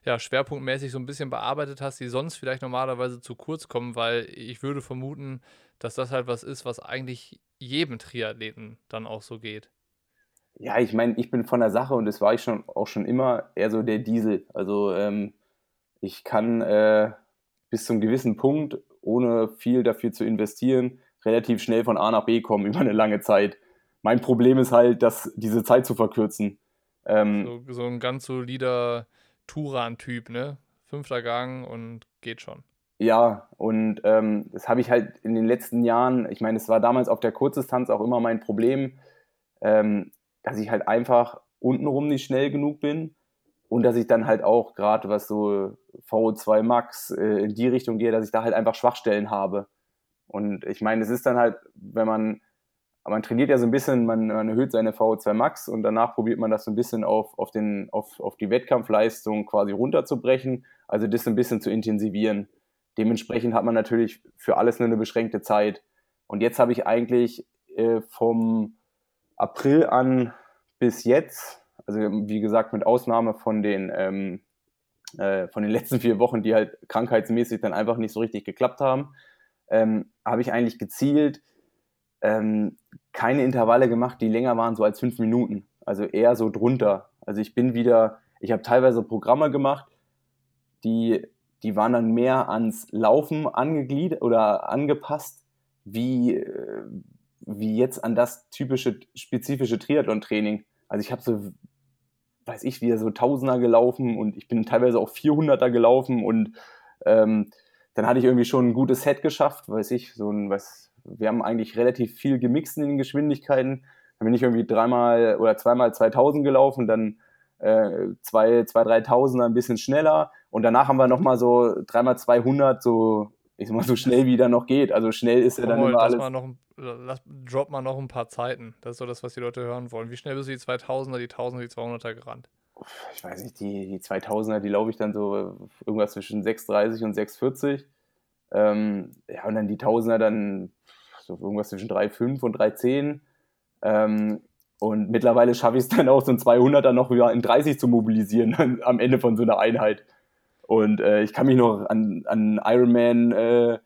ja, schwerpunktmäßig so ein bisschen bearbeitet hast, die sonst vielleicht normalerweise zu kurz kommen, weil ich würde vermuten, dass das halt was ist, was eigentlich jedem Triathleten dann auch so geht. Ja, ich meine, ich bin von der Sache und das war ich schon auch schon immer eher so der Diesel. Also ähm, Ich kann äh, bis zum gewissen Punkt, ohne viel dafür zu investieren, relativ schnell von A nach B kommen über eine lange Zeit. Mein Problem ist halt, dass diese Zeit zu verkürzen. Ähm, so, so ein ganz solider Turan-Typ, ne? Fünfter Gang und geht schon. Ja, und ähm, das habe ich halt in den letzten Jahren, ich meine, es war damals auf der Kurzdistanz auch immer mein Problem, ähm, dass ich halt einfach untenrum nicht schnell genug bin und dass ich dann halt auch gerade was so VO2 Max äh, in die Richtung gehe, dass ich da halt einfach Schwachstellen habe. Und ich meine, es ist dann halt, wenn man, man trainiert ja so ein bisschen, man, man erhöht seine VO2 Max und danach probiert man das so ein bisschen auf, auf, den, auf, auf die Wettkampfleistung quasi runterzubrechen, also das ein bisschen zu intensivieren. Dementsprechend hat man natürlich für alles nur eine beschränkte Zeit. Und jetzt habe ich eigentlich äh, vom April an bis jetzt, also wie gesagt, mit Ausnahme von den, ähm, äh, von den letzten vier Wochen, die halt krankheitsmäßig dann einfach nicht so richtig geklappt haben, ähm, habe ich eigentlich gezielt ähm, keine Intervalle gemacht, die länger waren so als fünf Minuten. Also eher so drunter. Also ich bin wieder, ich habe teilweise Programme gemacht, die, die waren dann mehr ans Laufen angegliedert oder angepasst, wie, wie jetzt an das typische, spezifische Triathlon-Training. Also ich habe so, weiß ich, wieder so Tausender gelaufen und ich bin teilweise auch 400er gelaufen und ähm, dann hatte ich irgendwie schon ein gutes Set geschafft, weiß ich, so ein, was, wir haben eigentlich relativ viel gemixt in den Geschwindigkeiten. Dann bin ich irgendwie dreimal oder zweimal 2000 gelaufen, dann äh, zwei, zwei, 3000 ein bisschen schneller und danach haben wir nochmal so dreimal 200 so ich sag mal, so schnell wie da noch geht. Also schnell ist ja dann immer alles. Mal noch, lass, drop mal noch ein paar Zeiten. Das ist so das, was die Leute hören wollen. Wie schnell bist du die 2000er, die 1000er, die 200er gerannt? Ich weiß nicht, die, die 2000er, die laufe ich dann so irgendwas zwischen 6,30 und 6,40. Ähm, ja, und dann die 1000er dann so irgendwas zwischen 3,5 und 3,10. Ähm, und mittlerweile schaffe ich es dann auch, so ein 200er noch wieder in 30 zu mobilisieren am Ende von so einer Einheit. Und äh, ich kann mich noch an, an Ironman äh,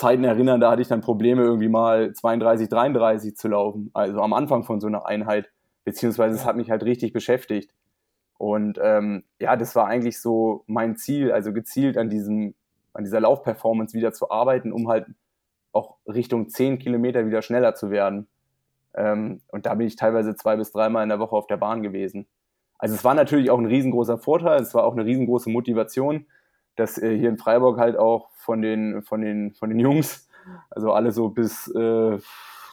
erinnern, da hatte ich dann Probleme, irgendwie mal 32, 33 zu laufen. Also am Anfang von so einer Einheit. Beziehungsweise es hat mich halt richtig beschäftigt. Und ähm, ja, das war eigentlich so mein Ziel, also gezielt an diesem, an dieser Laufperformance wieder zu arbeiten, um halt auch Richtung 10 Kilometer wieder schneller zu werden. Ähm, und da bin ich teilweise zwei bis dreimal in der Woche auf der Bahn gewesen. Also es war natürlich auch ein riesengroßer Vorteil, es war auch eine riesengroße Motivation, dass äh, hier in Freiburg halt auch von den, von den, von den Jungs, also alle so bis äh,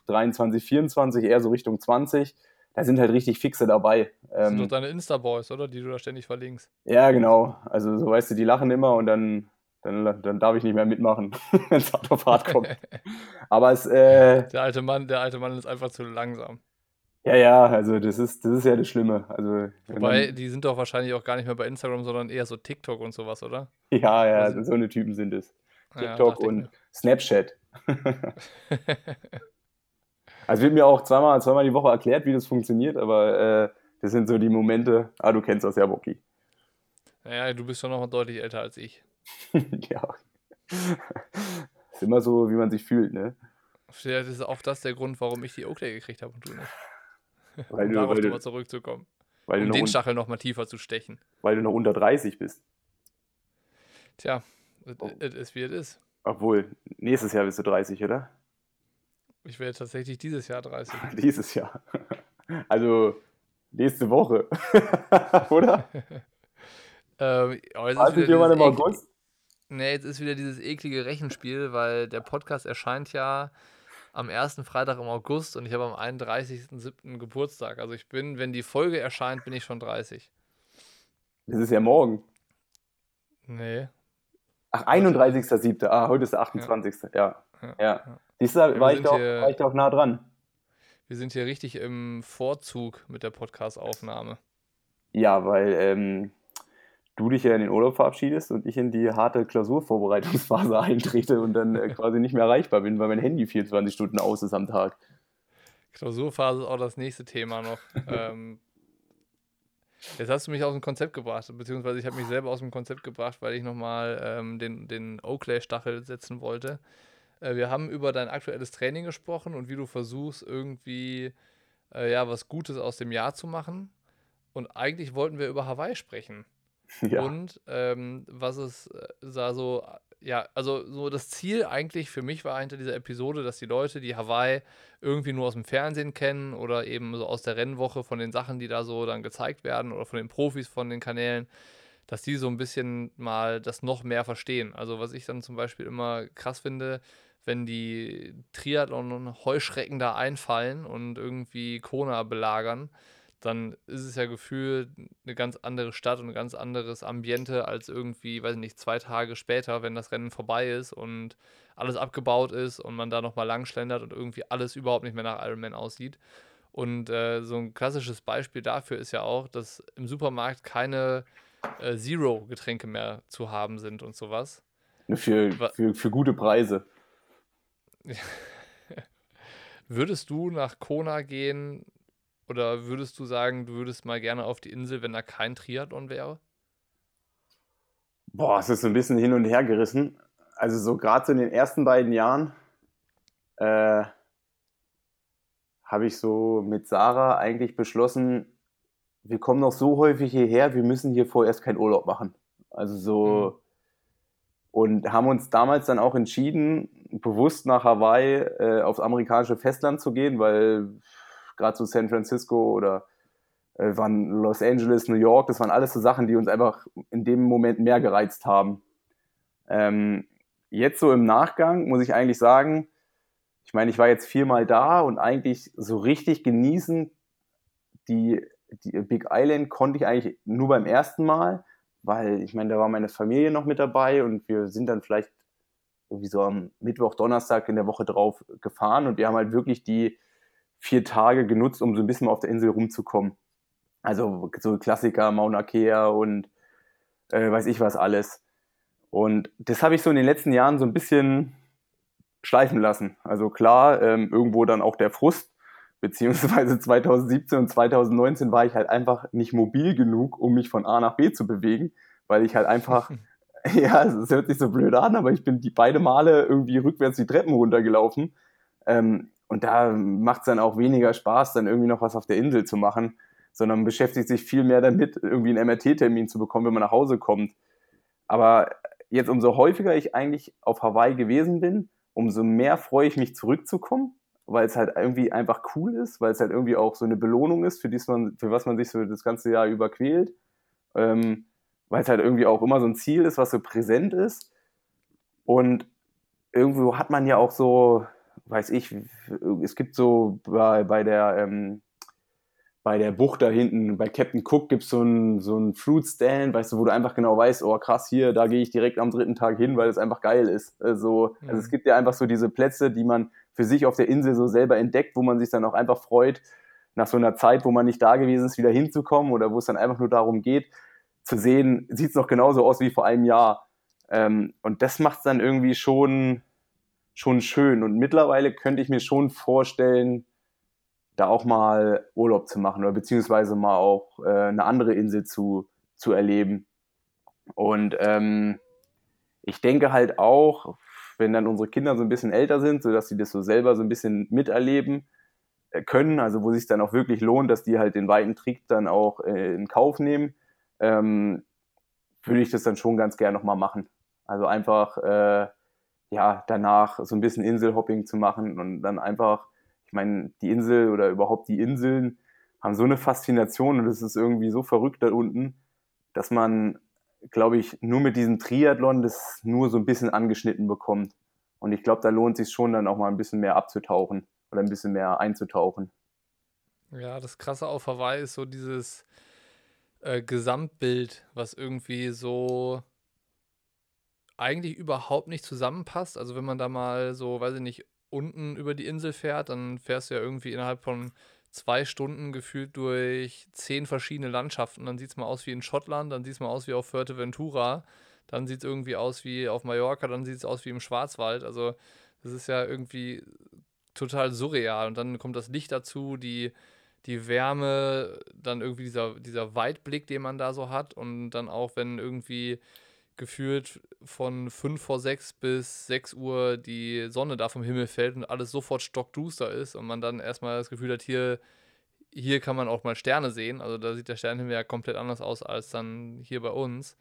23, 24, eher so Richtung 20, da sind halt richtig Fixe dabei. Das sind ähm, doch deine Insta-Boys, oder? Die du da ständig verlinkst. Ja, genau. Also so weißt du, die lachen immer und dann, dann, dann darf ich nicht mehr mitmachen, wenn es hart auf hart kommt. Aber es. Äh, der alte Mann, der alte Mann ist einfach zu langsam. Ja, ja, also das ist, das ist ja das Schlimme. Also, Wobei, man, die sind doch wahrscheinlich auch gar nicht mehr bei Instagram, sondern eher so TikTok und sowas, oder? Ja, ja, also, so eine Typen sind es. TikTok ja, und Snapchat. also wird mir auch zweimal, zweimal die Woche erklärt, wie das funktioniert, aber äh, das sind so die Momente. Ah, du kennst das ja, Bocky. Naja, du bist schon noch deutlich älter als ich. ja. ist immer so, wie man sich fühlt, ne? Vielleicht ist auch das der Grund, warum ich die Oakley gekriegt habe und du nicht. Weil um du, darauf nochmal zurückzukommen. Weil um den Stachel nochmal tiefer zu stechen. Weil du noch unter 30 bist. Tja, es oh. ist wie es ist. Obwohl, nächstes Jahr bist du 30, oder? Ich werde tatsächlich dieses Jahr 30. dieses Jahr. Also nächste Woche. oder? ähm, oh, jetzt ist jemand im August? Nee, jetzt ist wieder dieses eklige Rechenspiel, weil der Podcast erscheint ja am ersten Freitag im August und ich habe am 31.07. Geburtstag. Also ich bin, wenn die Folge erscheint, bin ich schon 30. Das ist ja morgen. Nee. Ach, 31.07. Ah, heute ist der 28. Ja. Ja. ja. ja. Siehst du, war, ich doch, war ich doch nah dran. Wir sind hier richtig im Vorzug mit der Podcast-Aufnahme. Ja, weil ähm, du dich ja in den Urlaub verabschiedest und ich in die harte Klausurvorbereitungsphase eintrete und dann äh, quasi nicht mehr erreichbar bin, weil mein Handy 24 Stunden aus ist am Tag. Klausurphase ist auch das nächste Thema noch. ähm, jetzt hast du mich aus dem Konzept gebracht, beziehungsweise ich habe mich selber aus dem Konzept gebracht, weil ich nochmal ähm, den, den Oakley-Stachel setzen wollte. Äh, wir haben über dein aktuelles Training gesprochen und wie du versuchst, irgendwie äh, ja, was Gutes aus dem Jahr zu machen. Und eigentlich wollten wir über Hawaii sprechen. Ja. Und ähm, was es äh, da so, ja, also so das Ziel eigentlich für mich war hinter dieser Episode, dass die Leute, die Hawaii irgendwie nur aus dem Fernsehen kennen oder eben so aus der Rennwoche von den Sachen, die da so dann gezeigt werden oder von den Profis von den Kanälen, dass die so ein bisschen mal das noch mehr verstehen. Also was ich dann zum Beispiel immer krass finde, wenn die Triathlon-Heuschrecken da einfallen und irgendwie Kona belagern, dann ist es ja gefühlt eine ganz andere Stadt und ein ganz anderes Ambiente als irgendwie, weiß ich nicht, zwei Tage später, wenn das Rennen vorbei ist und alles abgebaut ist und man da nochmal lang schlendert und irgendwie alles überhaupt nicht mehr nach Ironman aussieht. Und äh, so ein klassisches Beispiel dafür ist ja auch, dass im Supermarkt keine äh, Zero-Getränke mehr zu haben sind und sowas. Für, für, für gute Preise. Würdest du nach Kona gehen oder würdest du sagen, du würdest mal gerne auf die Insel, wenn da kein Triathlon wäre? Boah, es ist so ein bisschen hin und her gerissen. Also so gerade so in den ersten beiden Jahren äh, habe ich so mit Sarah eigentlich beschlossen, wir kommen noch so häufig hierher, wir müssen hier vorerst keinen Urlaub machen. Also so, mhm. Und haben uns damals dann auch entschieden, bewusst nach Hawaii äh, aufs amerikanische Festland zu gehen, weil gerade so San Francisco oder äh, waren Los Angeles, New York, das waren alles so Sachen, die uns einfach in dem Moment mehr gereizt haben. Ähm, jetzt so im Nachgang muss ich eigentlich sagen, ich meine, ich war jetzt viermal da und eigentlich so richtig genießen die, die Big Island konnte ich eigentlich nur beim ersten Mal, weil ich meine, da war meine Familie noch mit dabei und wir sind dann vielleicht irgendwie so am Mittwoch, Donnerstag in der Woche drauf gefahren und wir haben halt wirklich die vier Tage genutzt, um so ein bisschen auf der Insel rumzukommen. Also so Klassiker, Mauna Kea und äh, weiß ich was alles. Und das habe ich so in den letzten Jahren so ein bisschen schleifen lassen. Also klar, ähm, irgendwo dann auch der Frust, beziehungsweise 2017 und 2019 war ich halt einfach nicht mobil genug, um mich von A nach B zu bewegen, weil ich halt einfach ja, es hört sich so blöd an, aber ich bin die beide Male irgendwie rückwärts die Treppen runtergelaufen. Ähm, und da macht es dann auch weniger Spaß, dann irgendwie noch was auf der Insel zu machen, sondern beschäftigt sich viel mehr damit, irgendwie einen MRT-Termin zu bekommen, wenn man nach Hause kommt. Aber jetzt umso häufiger ich eigentlich auf Hawaii gewesen bin, umso mehr freue ich mich zurückzukommen, weil es halt irgendwie einfach cool ist, weil es halt irgendwie auch so eine Belohnung ist, für, die man, für was man sich so das ganze Jahr über quält. Ähm, weil es halt irgendwie auch immer so ein Ziel ist, was so präsent ist. Und irgendwo hat man ja auch so, weiß ich, es gibt so bei, bei der ähm, bei der Bucht da hinten, bei Captain Cook gibt so es ein, so ein Fruit Stand, weißt du, wo du einfach genau weißt, oh krass, hier, da gehe ich direkt am dritten Tag hin, weil es einfach geil ist. Also, mhm. also es gibt ja einfach so diese Plätze, die man für sich auf der Insel so selber entdeckt, wo man sich dann auch einfach freut, nach so einer Zeit, wo man nicht da gewesen ist, wieder hinzukommen oder wo es dann einfach nur darum geht, zu sehen, sieht es noch genauso aus wie vor einem Jahr. Ähm, und das macht es dann irgendwie schon, schon schön. Und mittlerweile könnte ich mir schon vorstellen, da auch mal Urlaub zu machen oder beziehungsweise mal auch äh, eine andere Insel zu, zu erleben. Und ähm, ich denke halt auch, wenn dann unsere Kinder so ein bisschen älter sind, sodass sie das so selber so ein bisschen miterleben äh, können, also wo es sich dann auch wirklich lohnt, dass die halt den weiten Trick dann auch äh, in Kauf nehmen, ähm, würde ich das dann schon ganz gerne nochmal machen. Also einfach, äh, ja, danach so ein bisschen Inselhopping zu machen und dann einfach, ich meine, die Insel oder überhaupt die Inseln haben so eine Faszination und es ist irgendwie so verrückt da unten, dass man, glaube ich, nur mit diesem Triathlon das nur so ein bisschen angeschnitten bekommt. Und ich glaube, da lohnt es sich schon dann auch mal ein bisschen mehr abzutauchen oder ein bisschen mehr einzutauchen. Ja, das Krasse auf Hawaii ist so dieses, äh, Gesamtbild, was irgendwie so eigentlich überhaupt nicht zusammenpasst. Also wenn man da mal so, weiß ich nicht, unten über die Insel fährt, dann fährst du ja irgendwie innerhalb von zwei Stunden gefühlt durch zehn verschiedene Landschaften. Dann sieht es mal aus wie in Schottland, dann sieht es mal aus wie auf Fuerteventura, dann sieht es irgendwie aus wie auf Mallorca, dann sieht es aus wie im Schwarzwald. Also das ist ja irgendwie total surreal. Und dann kommt das Licht dazu, die die Wärme, dann irgendwie dieser, dieser Weitblick, den man da so hat und dann auch, wenn irgendwie gefühlt von 5 vor 6 bis 6 Uhr die Sonne da vom Himmel fällt und alles sofort stockduster ist und man dann erstmal das Gefühl hat, hier, hier kann man auch mal Sterne sehen. Also da sieht der Sternenhimmel ja komplett anders aus als dann hier bei uns.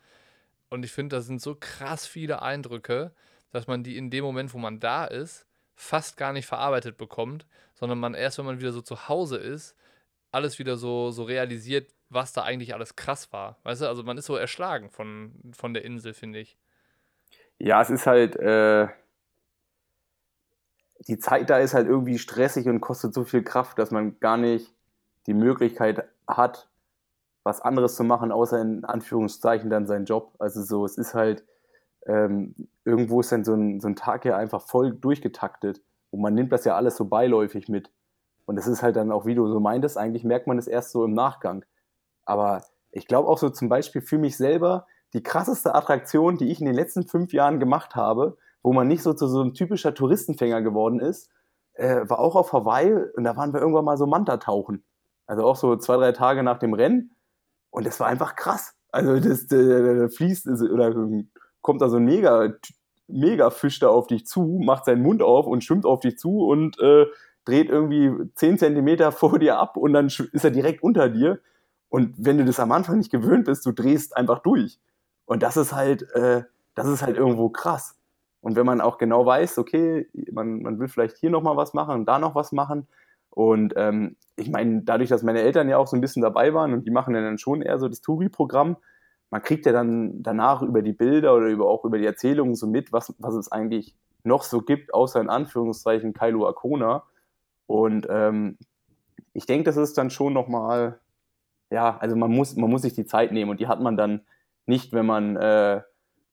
Und ich finde, das sind so krass viele Eindrücke, dass man die in dem Moment, wo man da ist, fast gar nicht verarbeitet bekommt, sondern man erst, wenn man wieder so zu Hause ist, alles wieder so, so realisiert, was da eigentlich alles krass war. Weißt du, also man ist so erschlagen von, von der Insel, finde ich. Ja, es ist halt, äh, die Zeit da ist halt irgendwie stressig und kostet so viel Kraft, dass man gar nicht die Möglichkeit hat, was anderes zu machen, außer in Anführungszeichen dann seinen Job. Also so, es ist halt, ähm, irgendwo ist dann so ein, so ein Tag ja einfach voll durchgetaktet und man nimmt das ja alles so beiläufig mit. Und das ist halt dann auch, wie du so meintest, eigentlich merkt man es erst so im Nachgang. Aber ich glaube auch so zum Beispiel für mich selber, die krasseste Attraktion, die ich in den letzten fünf Jahren gemacht habe, wo man nicht so zu so ein typischer Touristenfänger geworden ist, äh, war auch auf Hawaii und da waren wir irgendwann mal so Manta-tauchen. Also auch so zwei, drei Tage nach dem Rennen. Und das war einfach krass. Also das, der, fließt oder kommt da so ein mega, mega Fisch da auf dich zu, macht seinen Mund auf und schwimmt auf dich zu und äh, dreht irgendwie zehn Zentimeter vor dir ab und dann ist er direkt unter dir. Und wenn du das am Anfang nicht gewöhnt bist, du drehst einfach durch. Und das ist halt, äh, das ist halt irgendwo krass. Und wenn man auch genau weiß, okay, man, man will vielleicht hier nochmal was machen und da noch was machen. Und ähm, ich meine, dadurch, dass meine Eltern ja auch so ein bisschen dabei waren und die machen ja dann schon eher so das Touri-Programm, man kriegt ja dann danach über die Bilder oder über, auch über die Erzählungen so mit, was, was es eigentlich noch so gibt, außer in Anführungszeichen Kailo Akona. Und ähm, ich denke, das ist dann schon nochmal, ja, also man muss, man muss sich die Zeit nehmen und die hat man dann nicht, wenn man äh,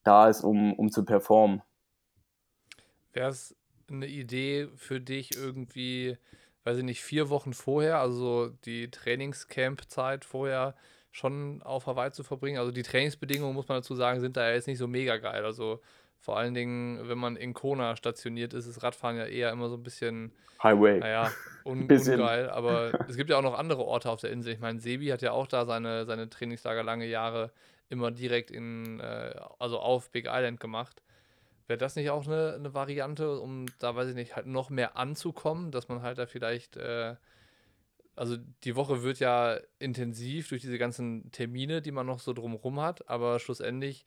da ist, um, um zu performen. Wäre es eine Idee für dich irgendwie, weiß ich nicht, vier Wochen vorher, also die Trainingscamp-Zeit vorher, schon auf Hawaii zu verbringen? Also die Trainingsbedingungen, muss man dazu sagen, sind da jetzt nicht so mega geil. Also vor allen Dingen, wenn man in Kona stationiert ist, ist Radfahren ja eher immer so ein bisschen Highway. Naja, un bisschen. ungeil. Aber es gibt ja auch noch andere Orte auf der Insel. Ich meine, Sebi hat ja auch da seine, seine Trainingslager lange Jahre immer direkt in, äh, also auf Big Island gemacht. Wäre das nicht auch eine, eine Variante, um da, weiß ich nicht, halt noch mehr anzukommen, dass man halt da vielleicht, äh, also die Woche wird ja intensiv durch diese ganzen Termine, die man noch so drumherum hat, aber schlussendlich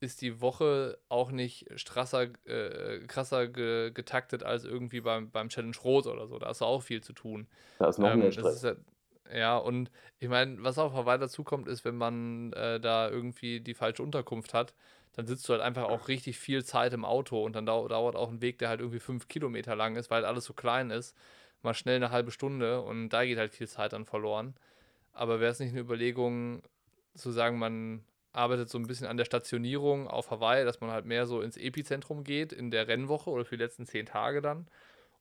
ist die Woche auch nicht strasser, äh, krasser ge getaktet als irgendwie beim, beim Challenge Rot oder so. Da hast du auch viel zu tun. Da ist noch ähm, mehr Stress. Ja, ja, und ich meine, was auch weiter dazu kommt, ist, wenn man äh, da irgendwie die falsche Unterkunft hat, dann sitzt du halt einfach auch richtig viel Zeit im Auto und dann dau dauert auch ein Weg, der halt irgendwie fünf Kilometer lang ist, weil alles so klein ist, mal schnell eine halbe Stunde und da geht halt viel Zeit dann verloren. Aber wäre es nicht eine Überlegung, zu sagen, man arbeitet so ein bisschen an der Stationierung auf Hawaii, dass man halt mehr so ins Epizentrum geht in der Rennwoche oder für die letzten zehn Tage dann.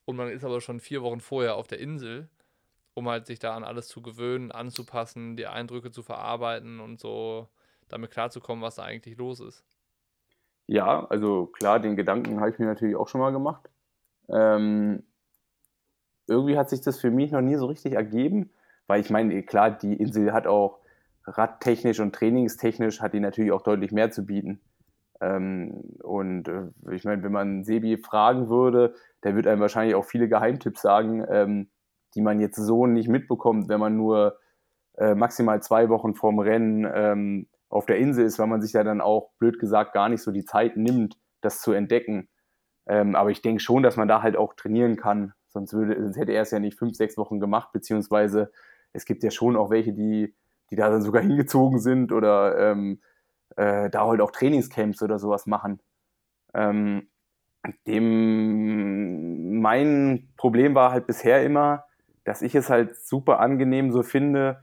Und man ist aber schon vier Wochen vorher auf der Insel, um halt sich da an alles zu gewöhnen, anzupassen, die Eindrücke zu verarbeiten und so damit klarzukommen, was da eigentlich los ist. Ja, also klar, den Gedanken habe ich mir natürlich auch schon mal gemacht. Ähm, irgendwie hat sich das für mich noch nie so richtig ergeben, weil ich meine, klar, die Insel hat auch radtechnisch und trainingstechnisch hat die natürlich auch deutlich mehr zu bieten. Ähm, und äh, ich meine, wenn man Sebi fragen würde, der wird einem wahrscheinlich auch viele Geheimtipps sagen, ähm, die man jetzt so nicht mitbekommt, wenn man nur äh, maximal zwei Wochen vorm Rennen ähm, auf der Insel ist, weil man sich ja dann auch, blöd gesagt, gar nicht so die Zeit nimmt, das zu entdecken. Ähm, aber ich denke schon, dass man da halt auch trainieren kann. Sonst, würde, sonst hätte er es ja nicht fünf, sechs Wochen gemacht, beziehungsweise es gibt ja schon auch welche, die, die da dann sogar hingezogen sind oder ähm, äh, da halt auch Trainingscamps oder sowas machen. Ähm, dem mein Problem war halt bisher immer, dass ich es halt super angenehm so finde,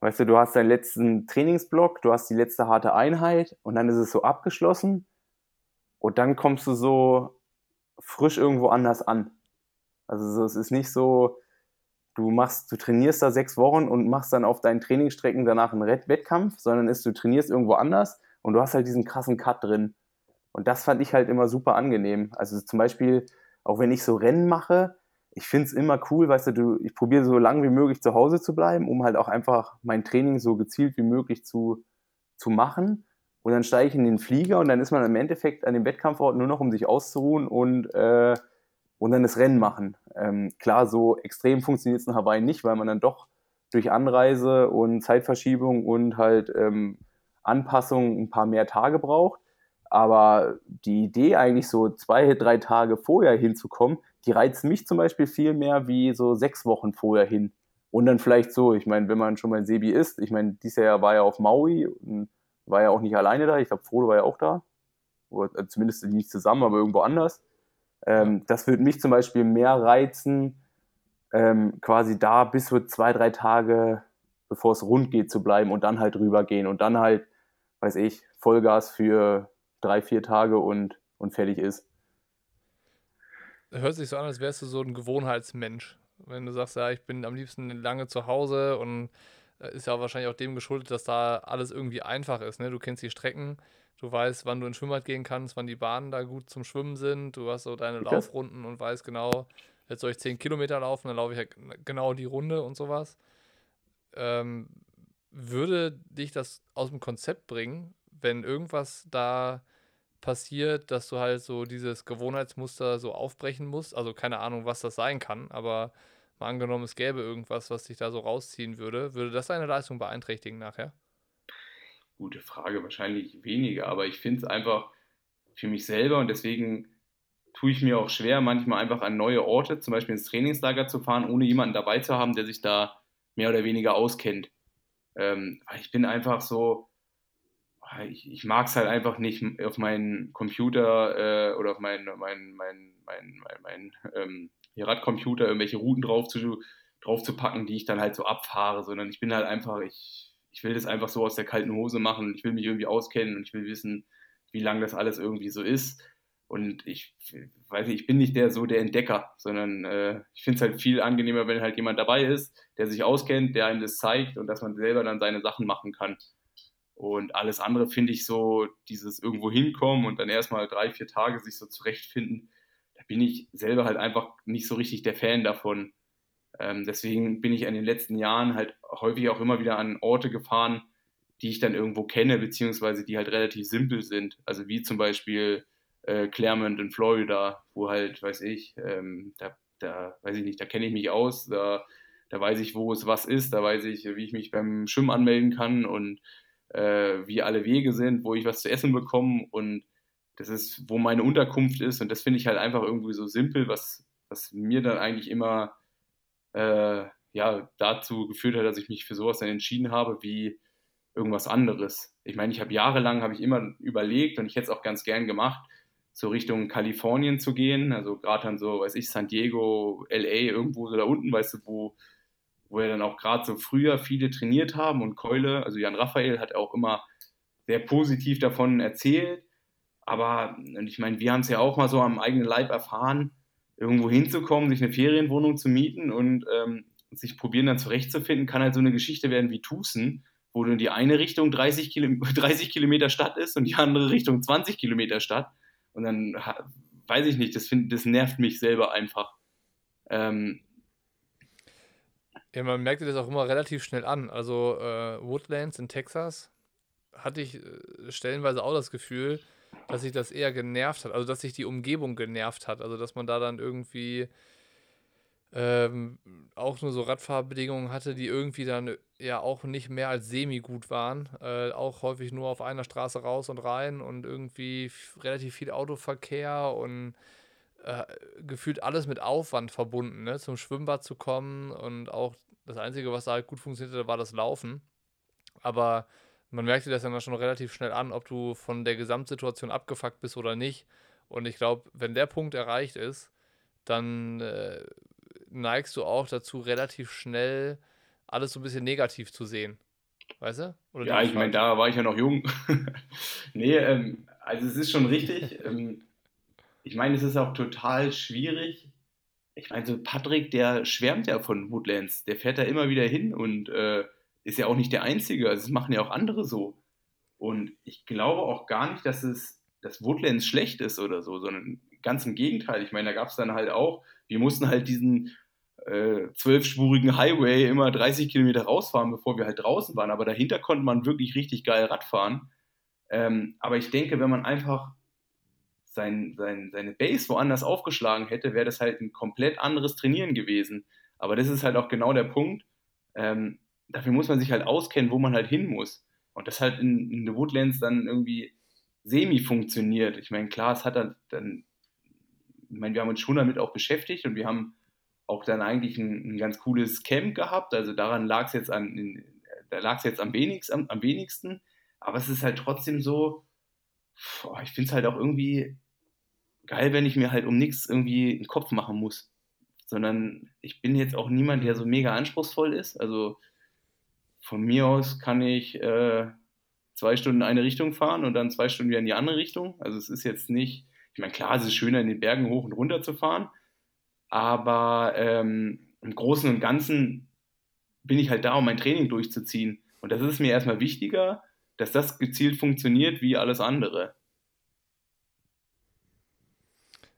Weißt du, du hast deinen letzten Trainingsblock, du hast die letzte harte Einheit und dann ist es so abgeschlossen und dann kommst du so frisch irgendwo anders an. Also so, es ist nicht so, du machst, du trainierst da sechs Wochen und machst dann auf deinen Trainingsstrecken danach einen Wettkampf, sondern ist, du trainierst irgendwo anders und du hast halt diesen krassen Cut drin. Und das fand ich halt immer super angenehm. Also zum Beispiel, auch wenn ich so Rennen mache, ich finde es immer cool, weißt du, du ich probiere so lange wie möglich zu Hause zu bleiben, um halt auch einfach mein Training so gezielt wie möglich zu, zu machen. Und dann steige ich in den Flieger und dann ist man im Endeffekt an dem Wettkampfort nur noch, um sich auszuruhen und, äh, und dann das Rennen machen. Ähm, klar, so extrem funktioniert es in Hawaii nicht, weil man dann doch durch Anreise und Zeitverschiebung und halt ähm, Anpassung ein paar mehr Tage braucht. Aber die Idee eigentlich so zwei, drei Tage vorher hinzukommen, die reizt mich zum Beispiel viel mehr wie so sechs Wochen vorher hin. Und dann vielleicht so, ich meine, wenn man schon mal in Sebi ist, ich meine, dieses Jahr war ja auf Maui und war ja auch nicht alleine da. Ich glaube, Frodo war ja auch da. Oder, äh, zumindest nicht zusammen, aber irgendwo anders. Ähm, das würde mich zum Beispiel mehr reizen, ähm, quasi da bis zu zwei, drei Tage, bevor es rund geht, zu bleiben und dann halt rübergehen und dann halt, weiß ich, Vollgas für drei, vier Tage und, und fertig ist. Hört sich so an, als wärst du so ein Gewohnheitsmensch. Wenn du sagst, ja, ich bin am liebsten lange zu Hause und äh, ist ja wahrscheinlich auch dem geschuldet, dass da alles irgendwie einfach ist. Ne? Du kennst die Strecken, du weißt, wann du in Schwimmbad gehen kannst, wann die Bahnen da gut zum Schwimmen sind, du hast so deine okay. Laufrunden und weißt genau, jetzt soll ich 10 Kilometer laufen, dann laufe ich ja genau die Runde und sowas. Ähm, würde dich das aus dem Konzept bringen, wenn irgendwas da passiert, dass du halt so dieses Gewohnheitsmuster so aufbrechen musst? Also keine Ahnung, was das sein kann, aber mal angenommen, es gäbe irgendwas, was dich da so rausziehen würde, würde das deine Leistung beeinträchtigen nachher? Gute Frage, wahrscheinlich weniger, aber ich finde es einfach für mich selber und deswegen tue ich mir auch schwer, manchmal einfach an neue Orte, zum Beispiel ins Trainingslager zu fahren, ohne jemanden dabei zu haben, der sich da mehr oder weniger auskennt. Ähm, ich bin einfach so, ich, ich mag es halt einfach nicht auf meinen Computer äh, oder auf meinen mein, mein, mein, mein, mein ähm, Radcomputer irgendwelche Routen drauf zu, drauf zu packen, die ich dann halt so abfahre, sondern ich bin halt einfach, ich, ich will das einfach so aus der kalten Hose machen. Ich will mich irgendwie auskennen und ich will wissen, wie lange das alles irgendwie so ist. Und ich weiß nicht, ich bin nicht der so der Entdecker, sondern äh, ich finde es halt viel angenehmer, wenn halt jemand dabei ist, der sich auskennt, der einem das zeigt und dass man selber dann seine Sachen machen kann. Und alles andere finde ich so, dieses irgendwo hinkommen und dann erstmal drei, vier Tage sich so zurechtfinden, da bin ich selber halt einfach nicht so richtig der Fan davon. Ähm, deswegen bin ich in den letzten Jahren halt häufig auch immer wieder an Orte gefahren, die ich dann irgendwo kenne, beziehungsweise die halt relativ simpel sind. Also wie zum Beispiel äh, Claremont in Florida, wo halt, weiß ich, ähm, da, da weiß ich nicht, da kenne ich mich aus, da, da weiß ich, wo es was ist, da weiß ich, wie ich mich beim Schwimmen anmelden kann und äh, wie alle Wege sind, wo ich was zu essen bekomme und das ist, wo meine Unterkunft ist und das finde ich halt einfach irgendwie so simpel, was, was mir dann eigentlich immer äh, ja, dazu geführt hat, dass ich mich für sowas dann entschieden habe, wie irgendwas anderes. Ich meine, ich habe jahrelang, habe ich immer überlegt und ich hätte es auch ganz gern gemacht, so Richtung Kalifornien zu gehen, also gerade dann so, weiß ich, San Diego, LA, irgendwo so da unten, weißt du, wo, wo ja dann auch gerade so früher viele trainiert haben. Und Keule, also Jan Raphael hat auch immer sehr positiv davon erzählt, aber ich meine, wir haben es ja auch mal so am eigenen Leib erfahren, irgendwo hinzukommen, sich eine Ferienwohnung zu mieten und ähm, sich probieren dann zurechtzufinden, kann halt so eine Geschichte werden wie Tucson, wo du in die eine Richtung 30, Kilo, 30 Kilometer Stadt ist und die andere Richtung 20 Kilometer Stadt. Und dann weiß ich nicht, das, find, das nervt mich selber einfach. Ähm, ja, man merkt das auch immer relativ schnell an. Also äh, Woodlands in Texas hatte ich äh, stellenweise auch das Gefühl, dass sich das eher genervt hat, also dass sich die Umgebung genervt hat, also dass man da dann irgendwie ähm, auch nur so Radfahrbedingungen hatte, die irgendwie dann ja auch nicht mehr als semi-gut waren. Äh, auch häufig nur auf einer Straße raus und rein und irgendwie relativ viel Autoverkehr und äh, gefühlt alles mit Aufwand verbunden, ne? zum Schwimmbad zu kommen und auch das Einzige, was da halt gut funktionierte, war das Laufen. Aber man merkte das dann schon relativ schnell an, ob du von der Gesamtsituation abgefuckt bist oder nicht. Und ich glaube, wenn der Punkt erreicht ist, dann äh, neigst du auch dazu, relativ schnell alles so ein bisschen negativ zu sehen. Weißt du? Oder ja, ich meine, da war ich ja noch jung. nee, ähm, also es ist schon richtig. ähm, ich meine, es ist auch total schwierig. Ich meine, so Patrick, der schwärmt ja von Woodlands. Der fährt da immer wieder hin und äh, ist ja auch nicht der Einzige. Also es machen ja auch andere so. Und ich glaube auch gar nicht, dass es, dass Woodlands schlecht ist oder so, sondern ganz im Gegenteil. Ich meine, da gab es dann halt auch, wir mussten halt diesen äh, zwölfspurigen Highway immer 30 Kilometer rausfahren, bevor wir halt draußen waren. Aber dahinter konnte man wirklich richtig geil Radfahren. Ähm, aber ich denke, wenn man einfach sein, sein, seine Base woanders aufgeschlagen hätte, wäre das halt ein komplett anderes Trainieren gewesen. Aber das ist halt auch genau der Punkt. ähm, dafür muss man sich halt auskennen, wo man halt hin muss. Und das halt in, in The Woodlands dann irgendwie semi funktioniert. Ich meine, klar, es hat dann, dann, ich meine, wir haben uns schon damit auch beschäftigt und wir haben auch dann eigentlich ein, ein ganz cooles Camp gehabt. Also daran lag es jetzt an, da lag es jetzt am wenigsten, am, am, wenigsten. Aber es ist halt trotzdem so, boah, ich finde es halt auch irgendwie geil, wenn ich mir halt um nichts irgendwie einen Kopf machen muss. Sondern ich bin jetzt auch niemand, der so mega anspruchsvoll ist. Also von mir aus kann ich äh, zwei Stunden in eine Richtung fahren und dann zwei Stunden wieder in die andere Richtung. Also es ist jetzt nicht, ich meine, klar, es ist schöner, in den Bergen hoch und runter zu fahren, aber ähm, im Großen und Ganzen bin ich halt da, um mein Training durchzuziehen. Und das ist mir erstmal wichtiger, dass das gezielt funktioniert wie alles andere.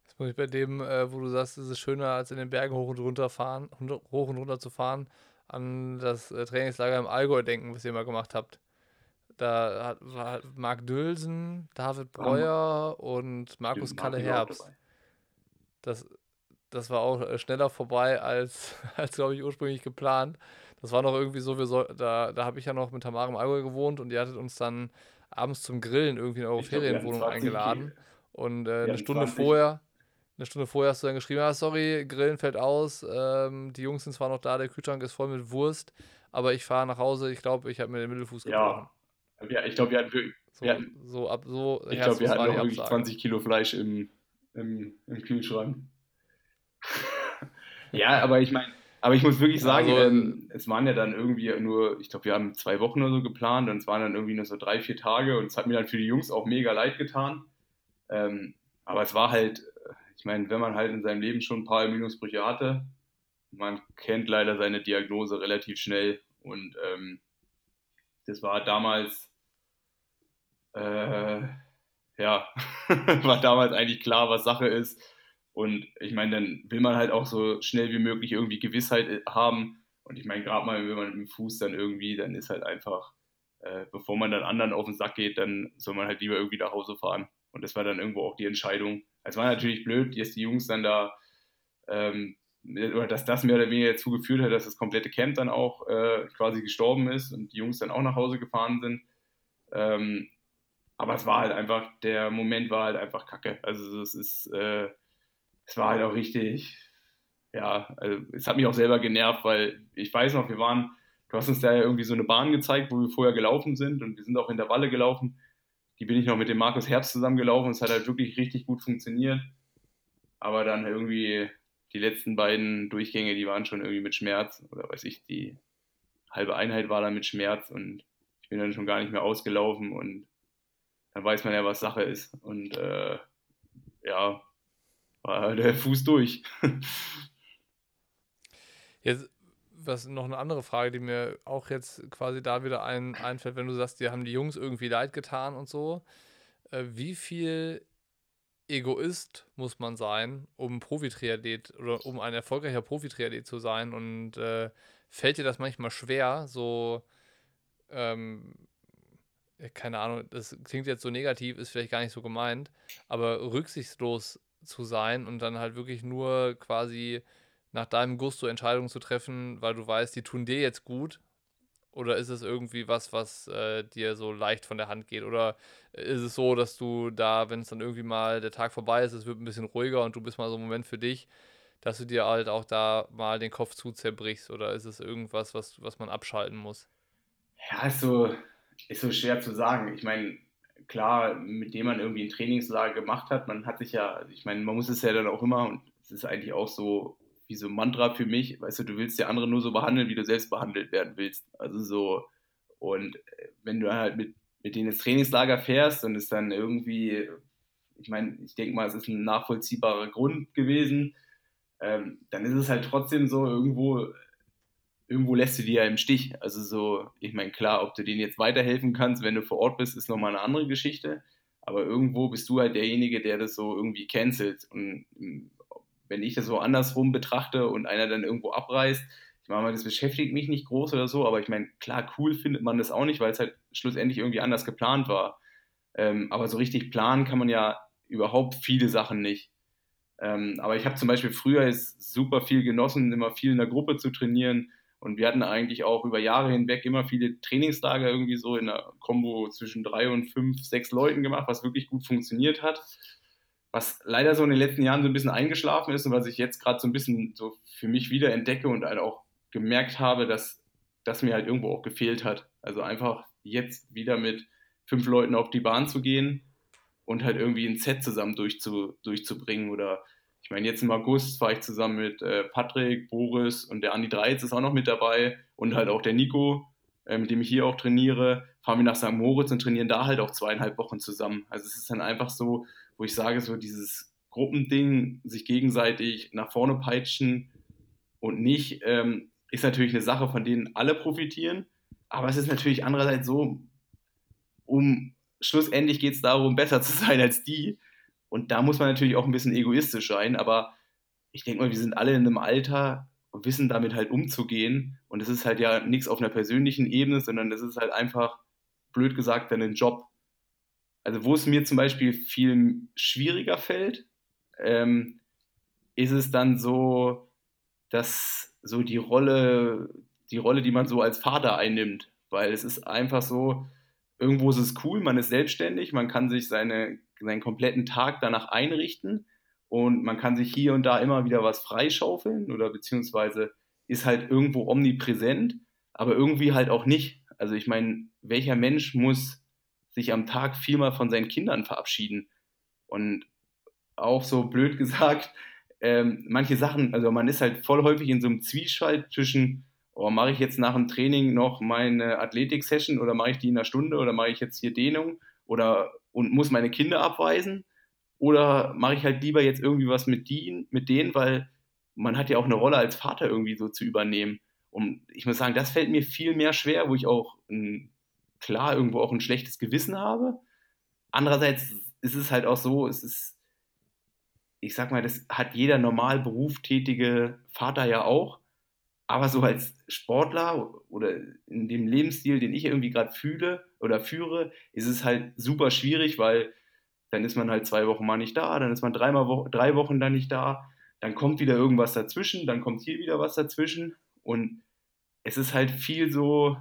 Das muss ich bei dem, äh, wo du sagst, es ist schöner, als in den Bergen hoch und runter fahren, hoch und runter zu fahren, an das äh, Trainingslager im Allgäu denken, was ihr mal gemacht habt. Da hat, war Marc Dülsen, David Breuer und Markus Kalle Herbst. Das, das war auch äh, schneller vorbei als, als glaube ich, ursprünglich geplant. Das war noch irgendwie so, wir soll, da, da habe ich ja noch mit Tamara im Allgäu gewohnt und die hattet uns dann abends zum Grillen irgendwie in eure Ferienwohnung eingeladen. Und äh, eine Stunde 20. vorher, eine Stunde vorher hast du dann geschrieben, ah, sorry, Grillen fällt aus, ähm, die Jungs sind zwar noch da, der Kühlschrank ist voll mit Wurst, aber ich fahre nach Hause, ich glaube, ich habe mir den Mittelfuß gebrochen. Ja, ich glaube, wir hatten, wir so, hatten, so ab so Ich glaube, wir hatten noch wirklich 20 Kilo Fleisch im, im, im Kühlschrank. ja, aber ich meine, aber ich muss wirklich sagen, also, ähm, es waren ja dann irgendwie nur, ich glaube, wir haben zwei Wochen oder so geplant und es waren dann irgendwie nur so drei, vier Tage und es hat mir dann für die Jungs auch mega leid getan. Ähm, aber es war halt, ich meine, wenn man halt in seinem Leben schon ein paar Minusbrüche hatte, man kennt leider seine Diagnose relativ schnell und ähm, das war damals, äh, ja, war damals eigentlich klar, was Sache ist. Und ich meine, dann will man halt auch so schnell wie möglich irgendwie Gewissheit äh, haben. Und ich meine, gerade mal, wenn man mit dem Fuß dann irgendwie, dann ist halt einfach, äh, bevor man dann anderen auf den Sack geht, dann soll man halt lieber irgendwie nach Hause fahren. Und das war dann irgendwo auch die Entscheidung. Es war natürlich blöd, dass die Jungs dann da, ähm, oder dass das mehr oder weniger dazu geführt hat, dass das komplette Camp dann auch äh, quasi gestorben ist und die Jungs dann auch nach Hause gefahren sind. Ähm, aber es war halt einfach, der Moment war halt einfach kacke. Also es ist, äh, es war halt auch richtig, ja, also es hat mich auch selber genervt, weil ich weiß noch, wir waren, du hast uns da ja irgendwie so eine Bahn gezeigt, wo wir vorher gelaufen sind und wir sind auch in der Walle gelaufen. Die bin ich noch mit dem Markus Herbst zusammen gelaufen. Es hat halt wirklich richtig gut funktioniert. Aber dann irgendwie die letzten beiden Durchgänge, die waren schon irgendwie mit Schmerz oder weiß ich, die halbe Einheit war dann mit Schmerz und ich bin dann schon gar nicht mehr ausgelaufen und dann weiß man ja, was Sache ist. Und äh, ja, war der Fuß durch. Jetzt, was noch eine andere Frage, die mir auch jetzt quasi da wieder ein, einfällt, wenn du sagst, die haben die Jungs irgendwie leid getan und so. Äh, wie viel Egoist muss man sein, um Profi-Triathlet oder um ein erfolgreicher Profi-Triathlet zu sein? Und äh, fällt dir das manchmal schwer, so, ähm, keine Ahnung, das klingt jetzt so negativ, ist vielleicht gar nicht so gemeint, aber rücksichtslos zu sein und dann halt wirklich nur quasi nach deinem Gusto Entscheidungen zu treffen, weil du weißt, die tun dir jetzt gut? Oder ist es irgendwie was, was äh, dir so leicht von der Hand geht? Oder ist es so, dass du da, wenn es dann irgendwie mal der Tag vorbei ist, es wird ein bisschen ruhiger und du bist mal so ein Moment für dich, dass du dir halt auch da mal den Kopf zu zerbrichst? Oder ist es irgendwas, was, was man abschalten muss? Ja, ist so, ist so schwer zu sagen. Ich meine, klar, mit dem man irgendwie ein Trainingslager gemacht hat, man hat sich ja, also ich meine, man muss es ja dann auch immer, und es ist eigentlich auch so wie so ein Mantra für mich, weißt du, du willst ja andere nur so behandeln, wie du selbst behandelt werden willst. Also so, und äh, wenn du halt mit, mit denen ins Trainingslager fährst und es dann irgendwie, ich meine, ich denke mal, es ist ein nachvollziehbarer Grund gewesen, ähm, dann ist es halt trotzdem so irgendwo, irgendwo lässt du die ja im Stich. Also so, ich meine, klar, ob du denen jetzt weiterhelfen kannst, wenn du vor Ort bist, ist nochmal eine andere Geschichte. Aber irgendwo bist du halt derjenige, der das so irgendwie cancelt. Und wenn ich das so andersrum betrachte und einer dann irgendwo abreißt, ich meine, das beschäftigt mich nicht groß oder so, aber ich meine, klar, cool findet man das auch nicht, weil es halt schlussendlich irgendwie anders geplant war. Ähm, aber so richtig planen kann man ja überhaupt viele Sachen nicht. Ähm, aber ich habe zum Beispiel früher super viel genossen, immer viel in der Gruppe zu trainieren Und wir hatten eigentlich auch über Jahre hinweg immer viele Trainingslager irgendwie so in einer Kombo zwischen drei und fünf, sechs Leuten gemacht, was wirklich gut funktioniert hat. Was leider so in den letzten Jahren so ein bisschen eingeschlafen ist und was ich jetzt gerade so ein bisschen so für mich wieder entdecke und halt auch gemerkt habe, dass das mir halt irgendwo auch gefehlt hat. Also einfach jetzt wieder mit fünf Leuten auf die Bahn zu gehen und halt irgendwie ein Set zusammen durchzu, durchzubringen oder ich meine, jetzt im August fahre ich zusammen mit äh, Patrick, Boris und der Andi Dreiz ist auch noch mit dabei und halt auch der Nico, äh, mit dem ich hier auch trainiere. Fahren wir nach St. Moritz und trainieren da halt auch zweieinhalb Wochen zusammen. Also es ist dann einfach so, wo ich sage, so dieses Gruppending, sich gegenseitig nach vorne peitschen und nicht, ähm, ist natürlich eine Sache, von denen alle profitieren. Aber es ist natürlich andererseits so, um schlussendlich geht es darum, besser zu sein als die. Und da muss man natürlich auch ein bisschen egoistisch sein, aber ich denke mal, wir sind alle in einem Alter und wissen damit halt umzugehen. Und es ist halt ja nichts auf einer persönlichen Ebene, sondern es ist halt einfach, blöd gesagt, dann ein Job. Also wo es mir zum Beispiel viel schwieriger fällt, ähm, ist es dann so, dass so die Rolle, die Rolle, die man so als Vater einnimmt. Weil es ist einfach so, irgendwo ist es cool, man ist selbstständig, man kann sich seine seinen kompletten Tag danach einrichten und man kann sich hier und da immer wieder was freischaufeln oder beziehungsweise ist halt irgendwo omnipräsent, aber irgendwie halt auch nicht. Also ich meine, welcher Mensch muss sich am Tag viermal von seinen Kindern verabschieden? Und auch so blöd gesagt, ähm, manche Sachen, also man ist halt voll häufig in so einem Zwiespalt zwischen, oh, mache ich jetzt nach dem Training noch meine Athletik-Session oder mache ich die in einer Stunde oder mache ich jetzt hier Dehnung oder und muss meine Kinder abweisen? Oder mache ich halt lieber jetzt irgendwie was mit, die, mit denen, weil man hat ja auch eine Rolle als Vater irgendwie so zu übernehmen. Und ich muss sagen, das fällt mir viel mehr schwer, wo ich auch ein, klar irgendwo auch ein schlechtes Gewissen habe. Andererseits ist es halt auch so, es ist, ich sag mal, das hat jeder normal berufstätige Vater ja auch. Aber so als Sportler oder in dem Lebensstil, den ich irgendwie gerade fühle oder führe, ist es halt super schwierig, weil dann ist man halt zwei Wochen mal nicht da, dann ist man dreimal wo drei Wochen dann nicht da, dann kommt wieder irgendwas dazwischen, dann kommt hier wieder was dazwischen und es ist halt viel so,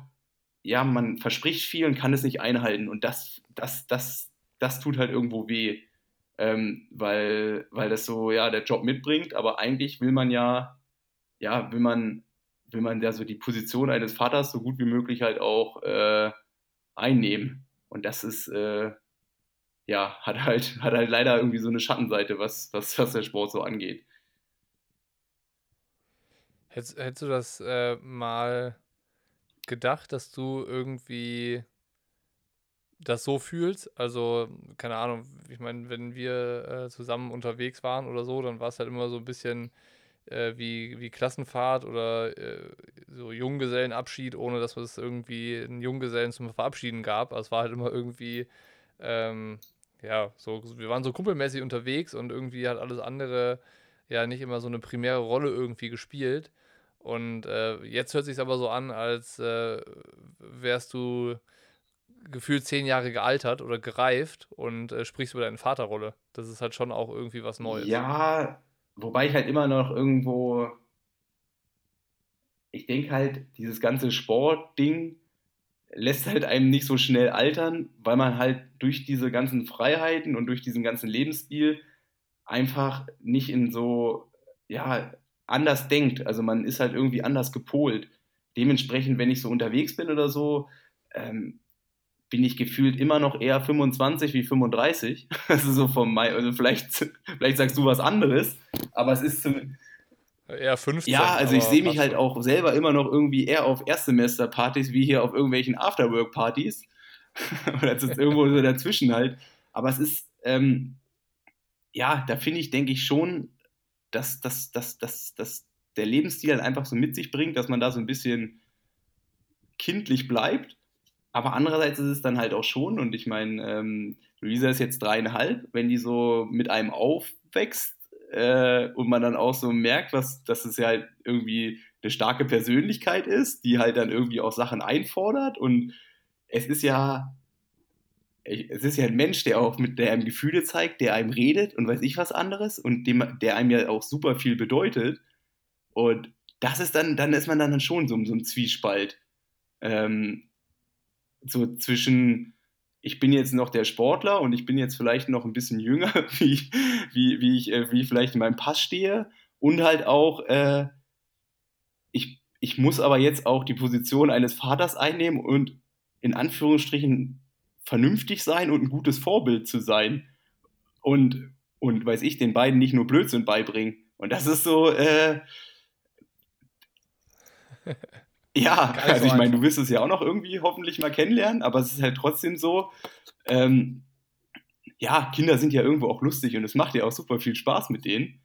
ja, man verspricht viel und kann es nicht einhalten und das, das, das, das tut halt irgendwo weh, ähm, weil, weil das so, ja, der Job mitbringt, aber eigentlich will man ja, ja, will man will man ja so die Position eines Vaters so gut wie möglich halt auch äh, einnehmen. Und das ist, äh, ja, hat halt, hat halt leider irgendwie so eine Schattenseite, was, was, was der Sport so angeht. Hättest, hättest du das äh, mal gedacht, dass du irgendwie das so fühlst? Also, keine Ahnung, ich meine, wenn wir äh, zusammen unterwegs waren oder so, dann war es halt immer so ein bisschen äh, wie, wie Klassenfahrt oder äh, so Junggesellenabschied, ohne dass es irgendwie einen Junggesellen zum Verabschieden gab. Also es war halt immer irgendwie, ähm, ja, so, wir waren so kumpelmäßig unterwegs und irgendwie hat alles andere ja nicht immer so eine primäre Rolle irgendwie gespielt. Und äh, jetzt hört sich aber so an, als äh, wärst du gefühlt zehn Jahre gealtert oder gereift und äh, sprichst über deine Vaterrolle. Das ist halt schon auch irgendwie was Neues. Ja, wobei ich halt immer noch irgendwo, ich denke halt, dieses ganze Sportding lässt halt einem nicht so schnell altern, weil man halt durch diese ganzen Freiheiten und durch diesen ganzen Lebensstil einfach nicht in so, ja, anders denkt. Also man ist halt irgendwie anders gepolt. Dementsprechend, wenn ich so unterwegs bin oder so, ähm, bin ich gefühlt immer noch eher 25 wie 35. Also so vom Mai, also vielleicht, vielleicht sagst du was anderes, aber es ist zum, Eher 15. Ja, also ich sehe mich halt auch selber immer noch irgendwie eher auf Erstsemesterpartys wie hier auf irgendwelchen Afterwork-Partys. Oder es ist irgendwo so dazwischen halt. Aber es ist, ähm, ja, da finde ich, denke ich schon, dass, dass, dass, dass, dass der Lebensstil halt einfach so mit sich bringt, dass man da so ein bisschen kindlich bleibt. Aber andererseits ist es dann halt auch schon, und ich meine, ähm, Luisa ist jetzt dreieinhalb, wenn die so mit einem aufwächst äh, und man dann auch so merkt, was, dass es ja halt irgendwie eine starke Persönlichkeit ist, die halt dann irgendwie auch Sachen einfordert. Und es ist ja, es ist ja ein Mensch, der auch mit der einem Gefühle zeigt, der einem redet und weiß ich was anderes und dem, der einem ja auch super viel bedeutet und das ist dann, dann ist man dann schon so, so ein Zwiespalt. Ähm, so zwischen, ich bin jetzt noch der Sportler und ich bin jetzt vielleicht noch ein bisschen jünger, wie, wie, wie, ich, äh, wie ich vielleicht in meinem Pass stehe. Und halt auch, äh, ich, ich muss aber jetzt auch die Position eines Vaters einnehmen und in Anführungsstrichen vernünftig sein und ein gutes Vorbild zu sein. Und, und weiß ich, den beiden nicht nur Blödsinn beibringen. Und das ist so, äh, ja, also ich meine, du wirst es ja auch noch irgendwie hoffentlich mal kennenlernen, aber es ist halt trotzdem so, ähm, ja, Kinder sind ja irgendwo auch lustig und es macht ja auch super viel Spaß mit denen.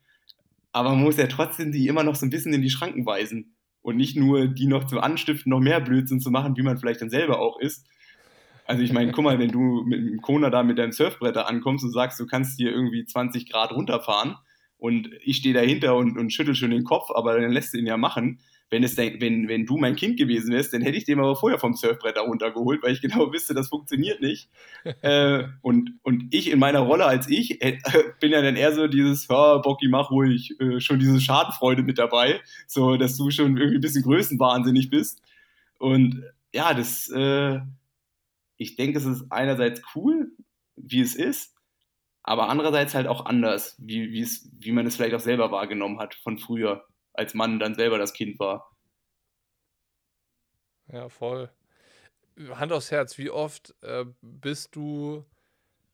Aber man muss ja trotzdem die immer noch so ein bisschen in die Schranken weisen und nicht nur die noch zu anstiften, noch mehr Blödsinn zu machen, wie man vielleicht dann selber auch ist. Also ich meine, guck mal, wenn du mit dem Kona da mit deinem Surfbretter ankommst und sagst, du kannst hier irgendwie 20 Grad runterfahren und ich stehe dahinter und, und schüttel schon den Kopf, aber dann lässt du ihn ja machen wenn, es denn, wenn, wenn du mein Kind gewesen wärst, dann hätte ich den aber vorher vom Surfbrett da runtergeholt, weil ich genau wüsste, das funktioniert nicht. äh, und, und ich in meiner Rolle als ich äh, bin ja dann eher so dieses, oh, Bocky, mach ruhig, äh, schon diese Schadenfreude mit dabei, so dass du schon irgendwie ein bisschen größenwahnsinnig bist. Und ja, das, äh, ich denke, es ist einerseits cool, wie es ist, aber andererseits halt auch anders, wie, wie man es vielleicht auch selber wahrgenommen hat von früher als Mann dann selber das Kind war. Ja, voll. Hand aufs Herz, wie oft äh, bist du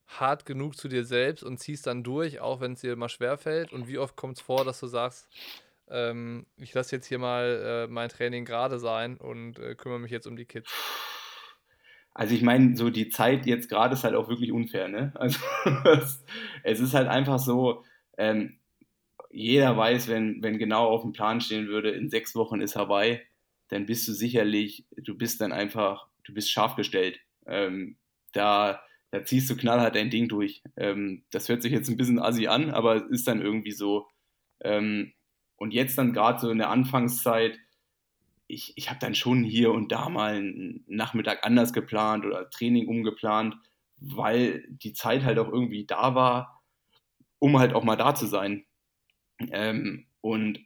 hart genug zu dir selbst und ziehst dann durch, auch wenn es dir mal schwerfällt? Und wie oft kommt es vor, dass du sagst, ähm, ich lasse jetzt hier mal äh, mein Training gerade sein und äh, kümmere mich jetzt um die Kids? Also ich meine, so die Zeit jetzt gerade ist halt auch wirklich unfair, ne? Also es ist halt einfach so, ähm, jeder weiß, wenn, wenn genau auf dem Plan stehen würde, in sechs Wochen ist Hawaii, dann bist du sicherlich, du bist dann einfach, du bist scharf gestellt. Ähm, da, da ziehst du knallhart dein Ding durch. Ähm, das hört sich jetzt ein bisschen assi an, aber es ist dann irgendwie so. Ähm, und jetzt dann gerade so in der Anfangszeit, ich, ich habe dann schon hier und da mal einen Nachmittag anders geplant oder Training umgeplant, weil die Zeit halt auch irgendwie da war, um halt auch mal da zu sein. Ähm, und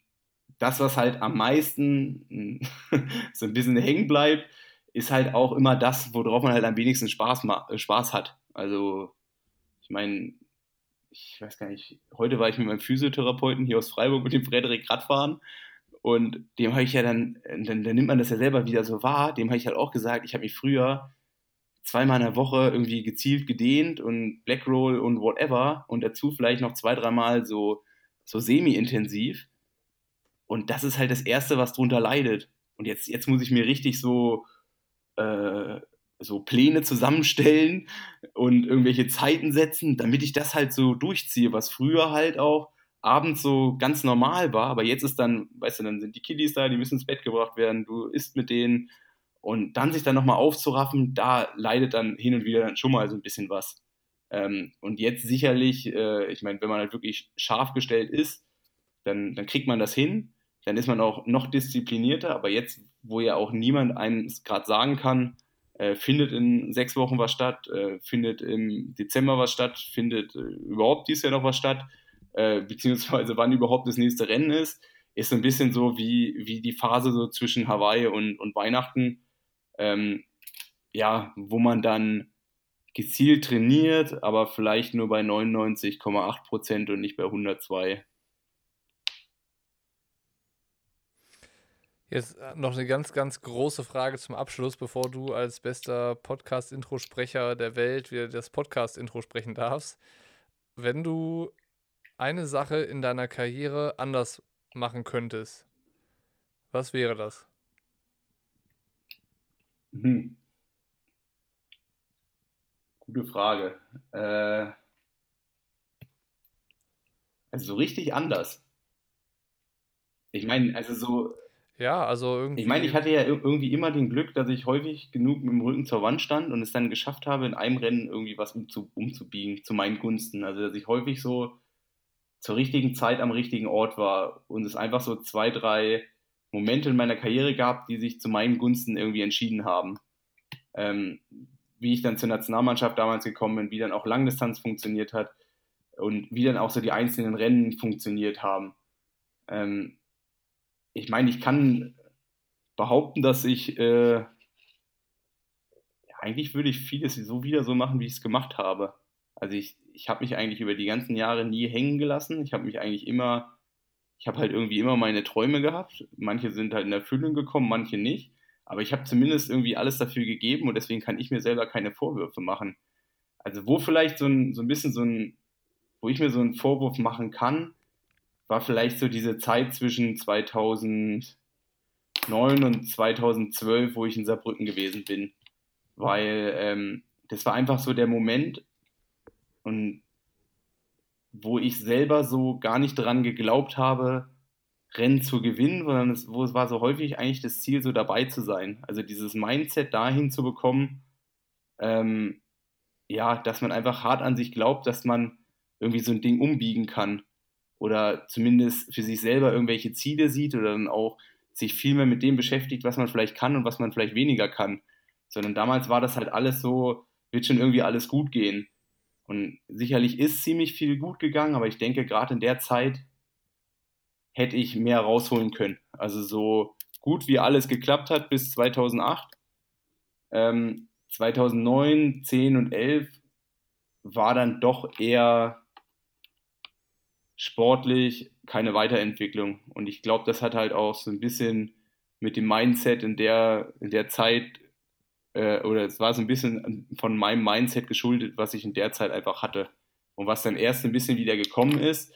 das, was halt am meisten so ein bisschen hängen bleibt, ist halt auch immer das, worauf man halt am wenigsten Spaß, äh, Spaß hat. Also, ich meine, ich weiß gar nicht, heute war ich mit meinem Physiotherapeuten hier aus Freiburg mit dem Frederik Radfahren und dem habe ich ja dann, dann, dann, nimmt man das ja selber wieder so wahr, dem habe ich halt auch gesagt, ich habe mich früher zweimal in der Woche irgendwie gezielt gedehnt und Blackroll und whatever und dazu vielleicht noch zwei, dreimal so so semi-intensiv. Und das ist halt das Erste, was drunter leidet. Und jetzt, jetzt muss ich mir richtig so, äh, so Pläne zusammenstellen und irgendwelche Zeiten setzen, damit ich das halt so durchziehe, was früher halt auch abends so ganz normal war. Aber jetzt ist dann, weißt du, dann sind die Kiddies da, die müssen ins Bett gebracht werden, du isst mit denen. Und dann sich dann nochmal aufzuraffen, da leidet dann hin und wieder dann schon mal so ein bisschen was. Ähm, und jetzt sicherlich, äh, ich meine, wenn man halt wirklich scharf gestellt ist, dann, dann kriegt man das hin. Dann ist man auch noch disziplinierter. Aber jetzt, wo ja auch niemand einem gerade sagen kann, äh, findet in sechs Wochen was statt, äh, findet im Dezember was statt, findet äh, überhaupt dies Jahr noch was statt, äh, beziehungsweise wann überhaupt das nächste Rennen ist, ist so ein bisschen so wie, wie die Phase so zwischen Hawaii und, und Weihnachten, ähm, ja, wo man dann gezielt trainiert, aber vielleicht nur bei 99,8 Prozent und nicht bei 102. Jetzt äh, noch eine ganz, ganz große Frage zum Abschluss, bevor du als bester Podcast-Intro-Sprecher der Welt wieder das Podcast-Intro sprechen darfst. Wenn du eine Sache in deiner Karriere anders machen könntest, was wäre das? Hm. Gute Frage. Äh, also so richtig anders. Ich meine, also so. Ja, also irgendwie. Ich meine, ich hatte ja irgendwie immer den Glück, dass ich häufig genug mit dem Rücken zur Wand stand und es dann geschafft habe, in einem Rennen irgendwie was umzu, umzubiegen, zu meinen Gunsten. Also, dass ich häufig so zur richtigen Zeit am richtigen Ort war und es einfach so zwei, drei Momente in meiner Karriere gab, die sich zu meinen Gunsten irgendwie entschieden haben. Ähm, wie ich dann zur Nationalmannschaft damals gekommen bin, wie dann auch Langdistanz funktioniert hat und wie dann auch so die einzelnen Rennen funktioniert haben. Ähm, ich meine, ich kann behaupten, dass ich äh, eigentlich würde ich vieles so wieder so machen, wie ich es gemacht habe. Also ich, ich habe mich eigentlich über die ganzen Jahre nie hängen gelassen. Ich habe mich eigentlich immer, ich habe halt irgendwie immer meine Träume gehabt. Manche sind halt in Erfüllung gekommen, manche nicht. Aber ich habe zumindest irgendwie alles dafür gegeben und deswegen kann ich mir selber keine Vorwürfe machen. Also wo vielleicht so ein, so ein bisschen so ein, wo ich mir so einen Vorwurf machen kann, war vielleicht so diese Zeit zwischen 2009 und 2012, wo ich in Saarbrücken gewesen bin weil ähm, das war einfach so der Moment und wo ich selber so gar nicht daran geglaubt habe, Rennen zu gewinnen, sondern es, wo es war so häufig eigentlich das Ziel, so dabei zu sein. Also dieses Mindset dahin zu bekommen, ähm, ja, dass man einfach hart an sich glaubt, dass man irgendwie so ein Ding umbiegen kann oder zumindest für sich selber irgendwelche Ziele sieht oder dann auch sich viel mehr mit dem beschäftigt, was man vielleicht kann und was man vielleicht weniger kann sondern damals war das halt alles so, wird schon irgendwie alles gut gehen. Und sicherlich ist ziemlich viel gut gegangen, aber ich denke, gerade in der Zeit hätte ich mehr rausholen können. Also so gut wie alles geklappt hat bis 2008. Ähm, 2009, 10 und 11 war dann doch eher sportlich keine Weiterentwicklung. Und ich glaube, das hat halt auch so ein bisschen mit dem Mindset in der, in der Zeit äh, oder es war so ein bisschen von meinem Mindset geschuldet, was ich in der Zeit einfach hatte. Und was dann erst ein bisschen wieder gekommen ist,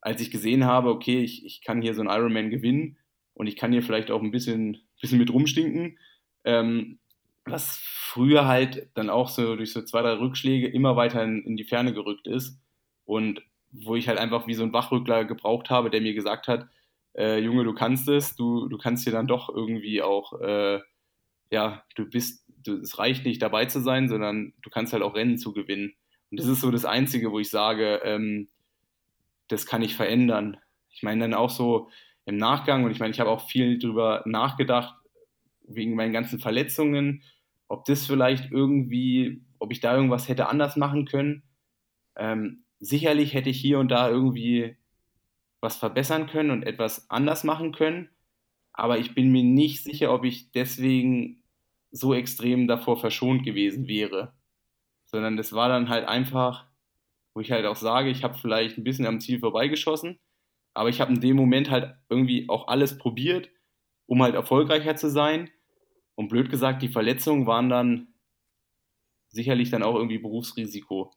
als ich gesehen habe, okay, ich, ich kann hier so einen Ironman gewinnen und ich kann hier vielleicht auch ein bisschen, bisschen mit rumstinken. Ähm, was früher halt dann auch so durch so zwei, drei Rückschläge immer weiter in, in die Ferne gerückt ist. Und wo ich halt einfach wie so ein Wachrückler gebraucht habe, der mir gesagt hat, äh, Junge, du kannst es, du, du kannst hier dann doch irgendwie auch, äh, ja, du bist du, es reicht nicht dabei zu sein, sondern du kannst halt auch Rennen zu gewinnen. Und das ist so das Einzige, wo ich sage, ähm, das kann ich verändern. Ich meine dann auch so im Nachgang, und ich meine, ich habe auch viel drüber nachgedacht, wegen meinen ganzen Verletzungen, ob das vielleicht irgendwie, ob ich da irgendwas hätte anders machen können. Ähm, sicherlich hätte ich hier und da irgendwie was verbessern können und etwas anders machen können, aber ich bin mir nicht sicher, ob ich deswegen so extrem davor verschont gewesen wäre. Sondern das war dann halt einfach, wo ich halt auch sage, ich habe vielleicht ein bisschen am Ziel vorbeigeschossen, aber ich habe in dem Moment halt irgendwie auch alles probiert, um halt erfolgreicher zu sein. Und blöd gesagt, die Verletzungen waren dann sicherlich dann auch irgendwie Berufsrisiko.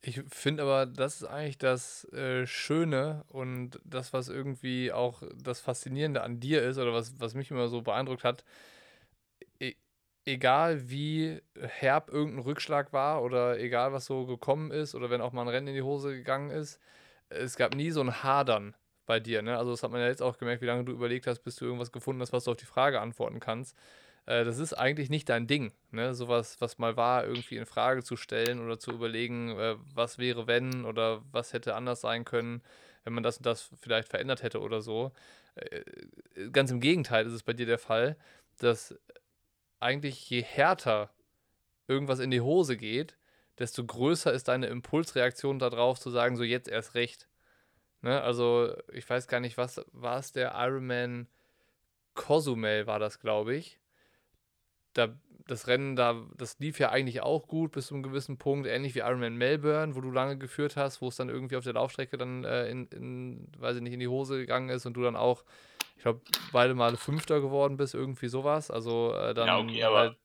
Ich finde aber, das ist eigentlich das äh, Schöne und das, was irgendwie auch das Faszinierende an dir ist oder was, was mich immer so beeindruckt hat. E egal wie herb irgendein Rückschlag war oder egal was so gekommen ist oder wenn auch mal ein Rennen in die Hose gegangen ist, es gab nie so ein Hadern bei dir. Ne? Also das hat man ja jetzt auch gemerkt, wie lange du überlegt hast, bis du irgendwas gefunden hast, was du auf die Frage antworten kannst. Äh, das ist eigentlich nicht dein Ding, ne? Sowas, was mal war, irgendwie in Frage zu stellen oder zu überlegen, äh, was wäre, wenn oder was hätte anders sein können, wenn man das und das vielleicht verändert hätte oder so. Äh, ganz im Gegenteil ist es bei dir der Fall, dass eigentlich je härter irgendwas in die Hose geht, desto größer ist deine Impulsreaktion darauf zu sagen, so jetzt erst recht. Ne? Also ich weiß gar nicht, was war es, der Ironman Cozumel war das, glaube ich da, das Rennen da, das lief ja eigentlich auch gut bis zu einem gewissen Punkt, ähnlich wie Ironman Melbourne, wo du lange geführt hast, wo es dann irgendwie auf der Laufstrecke dann äh, in, in, weiß ich nicht, in die Hose gegangen ist und du dann auch, ich glaube, beide Male Fünfter geworden bist, irgendwie sowas. Also äh, dann ja, okay, halt,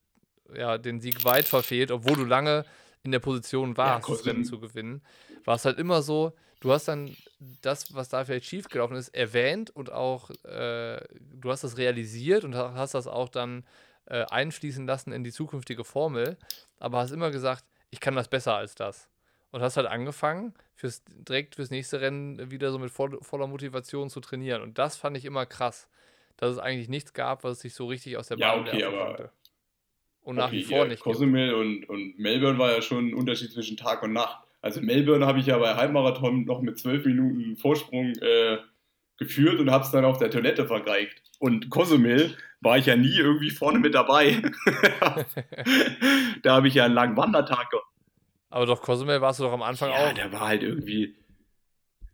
ja, den Sieg weit verfehlt, obwohl du lange in der Position warst, ja, das Rennen zu gewinnen. War es halt immer so, du hast dann das, was da vielleicht schiefgelaufen ist, erwähnt und auch, äh, du hast das realisiert und hast das auch dann äh, einfließen lassen in die zukünftige Formel, aber hast immer gesagt, ich kann das besser als das. Und hast halt angefangen, fürs, direkt fürs nächste Rennen wieder so mit voll, voller Motivation zu trainieren. Und das fand ich immer krass, dass es eigentlich nichts gab, was sich so richtig aus der Bahn ja, okay, aber konnte. Und nach okay, wie vor nicht. Cozumel und, und Melbourne war ja schon ein Unterschied zwischen Tag und Nacht. Also Melbourne habe ich ja bei Halbmarathon noch mit zwölf Minuten Vorsprung äh, geführt und habe es dann auf der Toilette vergeigt. Und Cozumel war ich ja nie irgendwie vorne mit dabei. da habe ich ja einen langen Wandertag gehabt. Aber doch, Cozumel warst du doch am Anfang ja, auch. Ja, der war halt irgendwie.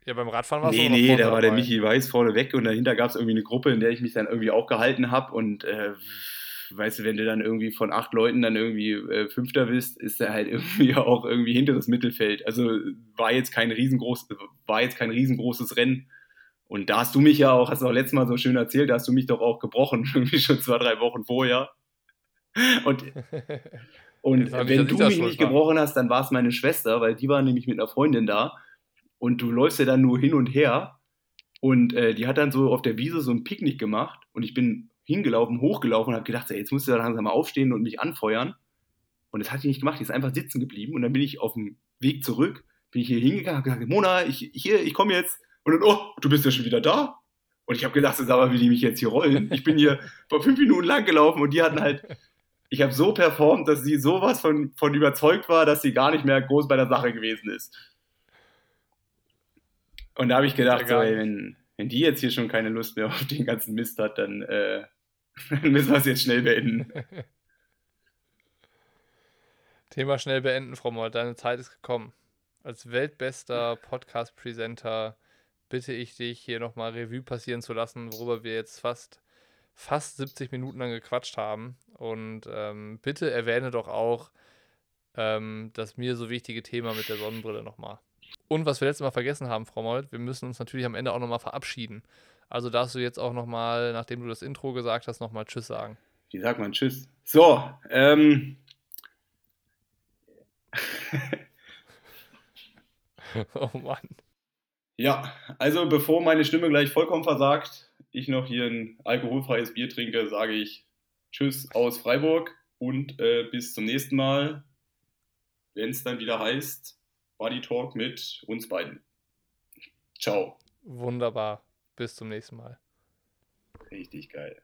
Ja, beim Radfahren war es Nee, nee, da war der Michi Weiß vorne weg und dahinter gab es irgendwie eine Gruppe, in der ich mich dann irgendwie auch gehalten habe und äh, weißt du, wenn du dann irgendwie von acht Leuten dann irgendwie äh, Fünfter bist, ist er halt irgendwie auch irgendwie hinter das Mittelfeld. Also war jetzt kein riesengroß, war jetzt kein riesengroßes Rennen. Und da hast du mich ja auch, hast du auch letztes Mal so schön erzählt, da hast du mich doch auch gebrochen, irgendwie schon zwei, drei Wochen vorher. Und, und wenn du mich nicht gebrochen hast, dann war es meine Schwester, weil die war nämlich mit einer Freundin da. Und du läufst ja dann nur hin und her. Und äh, die hat dann so auf der Wiese so ein Picknick gemacht. Und ich bin hingelaufen, hochgelaufen und habe gedacht, jetzt musst du langsam mal aufstehen und mich anfeuern. Und das hat sie nicht gemacht, die ist einfach sitzen geblieben. Und dann bin ich auf dem Weg zurück, bin ich hier hingegangen, habe gesagt, Mona, ich, hier, ich komme jetzt. Und dann, oh, du bist ja schon wieder da. Und ich habe gedacht, das ist aber, wie die mich jetzt hier rollen. Ich bin hier vor fünf Minuten lang gelaufen und die hatten halt, ich habe so performt, dass sie sowas von, von überzeugt war, dass sie gar nicht mehr groß bei der Sache gewesen ist. Und da habe ich gedacht, so, ey, wenn, wenn die jetzt hier schon keine Lust mehr auf den ganzen Mist hat, dann äh, Dann müssen wir es jetzt schnell beenden. Thema schnell beenden, Frau Moll. Deine Zeit ist gekommen. Als weltbester Podcast-Presenter bitte ich dich, hier nochmal Revue passieren zu lassen, worüber wir jetzt fast, fast 70 Minuten lang gequatscht haben. Und ähm, bitte erwähne doch auch ähm, das mir so wichtige Thema mit der Sonnenbrille nochmal. Und was wir letztes Mal vergessen haben, Frau Molt, wir müssen uns natürlich am Ende auch nochmal verabschieden. Also darfst du jetzt auch nochmal, nachdem du das Intro gesagt hast, nochmal Tschüss sagen. Wie sagt man Tschüss? So, ähm. oh Mann. Ja, also bevor meine Stimme gleich vollkommen versagt, ich noch hier ein alkoholfreies Bier trinke, sage ich Tschüss aus Freiburg und äh, bis zum nächsten Mal, wenn es dann wieder heißt Body Talk mit uns beiden. Ciao. Wunderbar. Bis zum nächsten Mal. Richtig geil.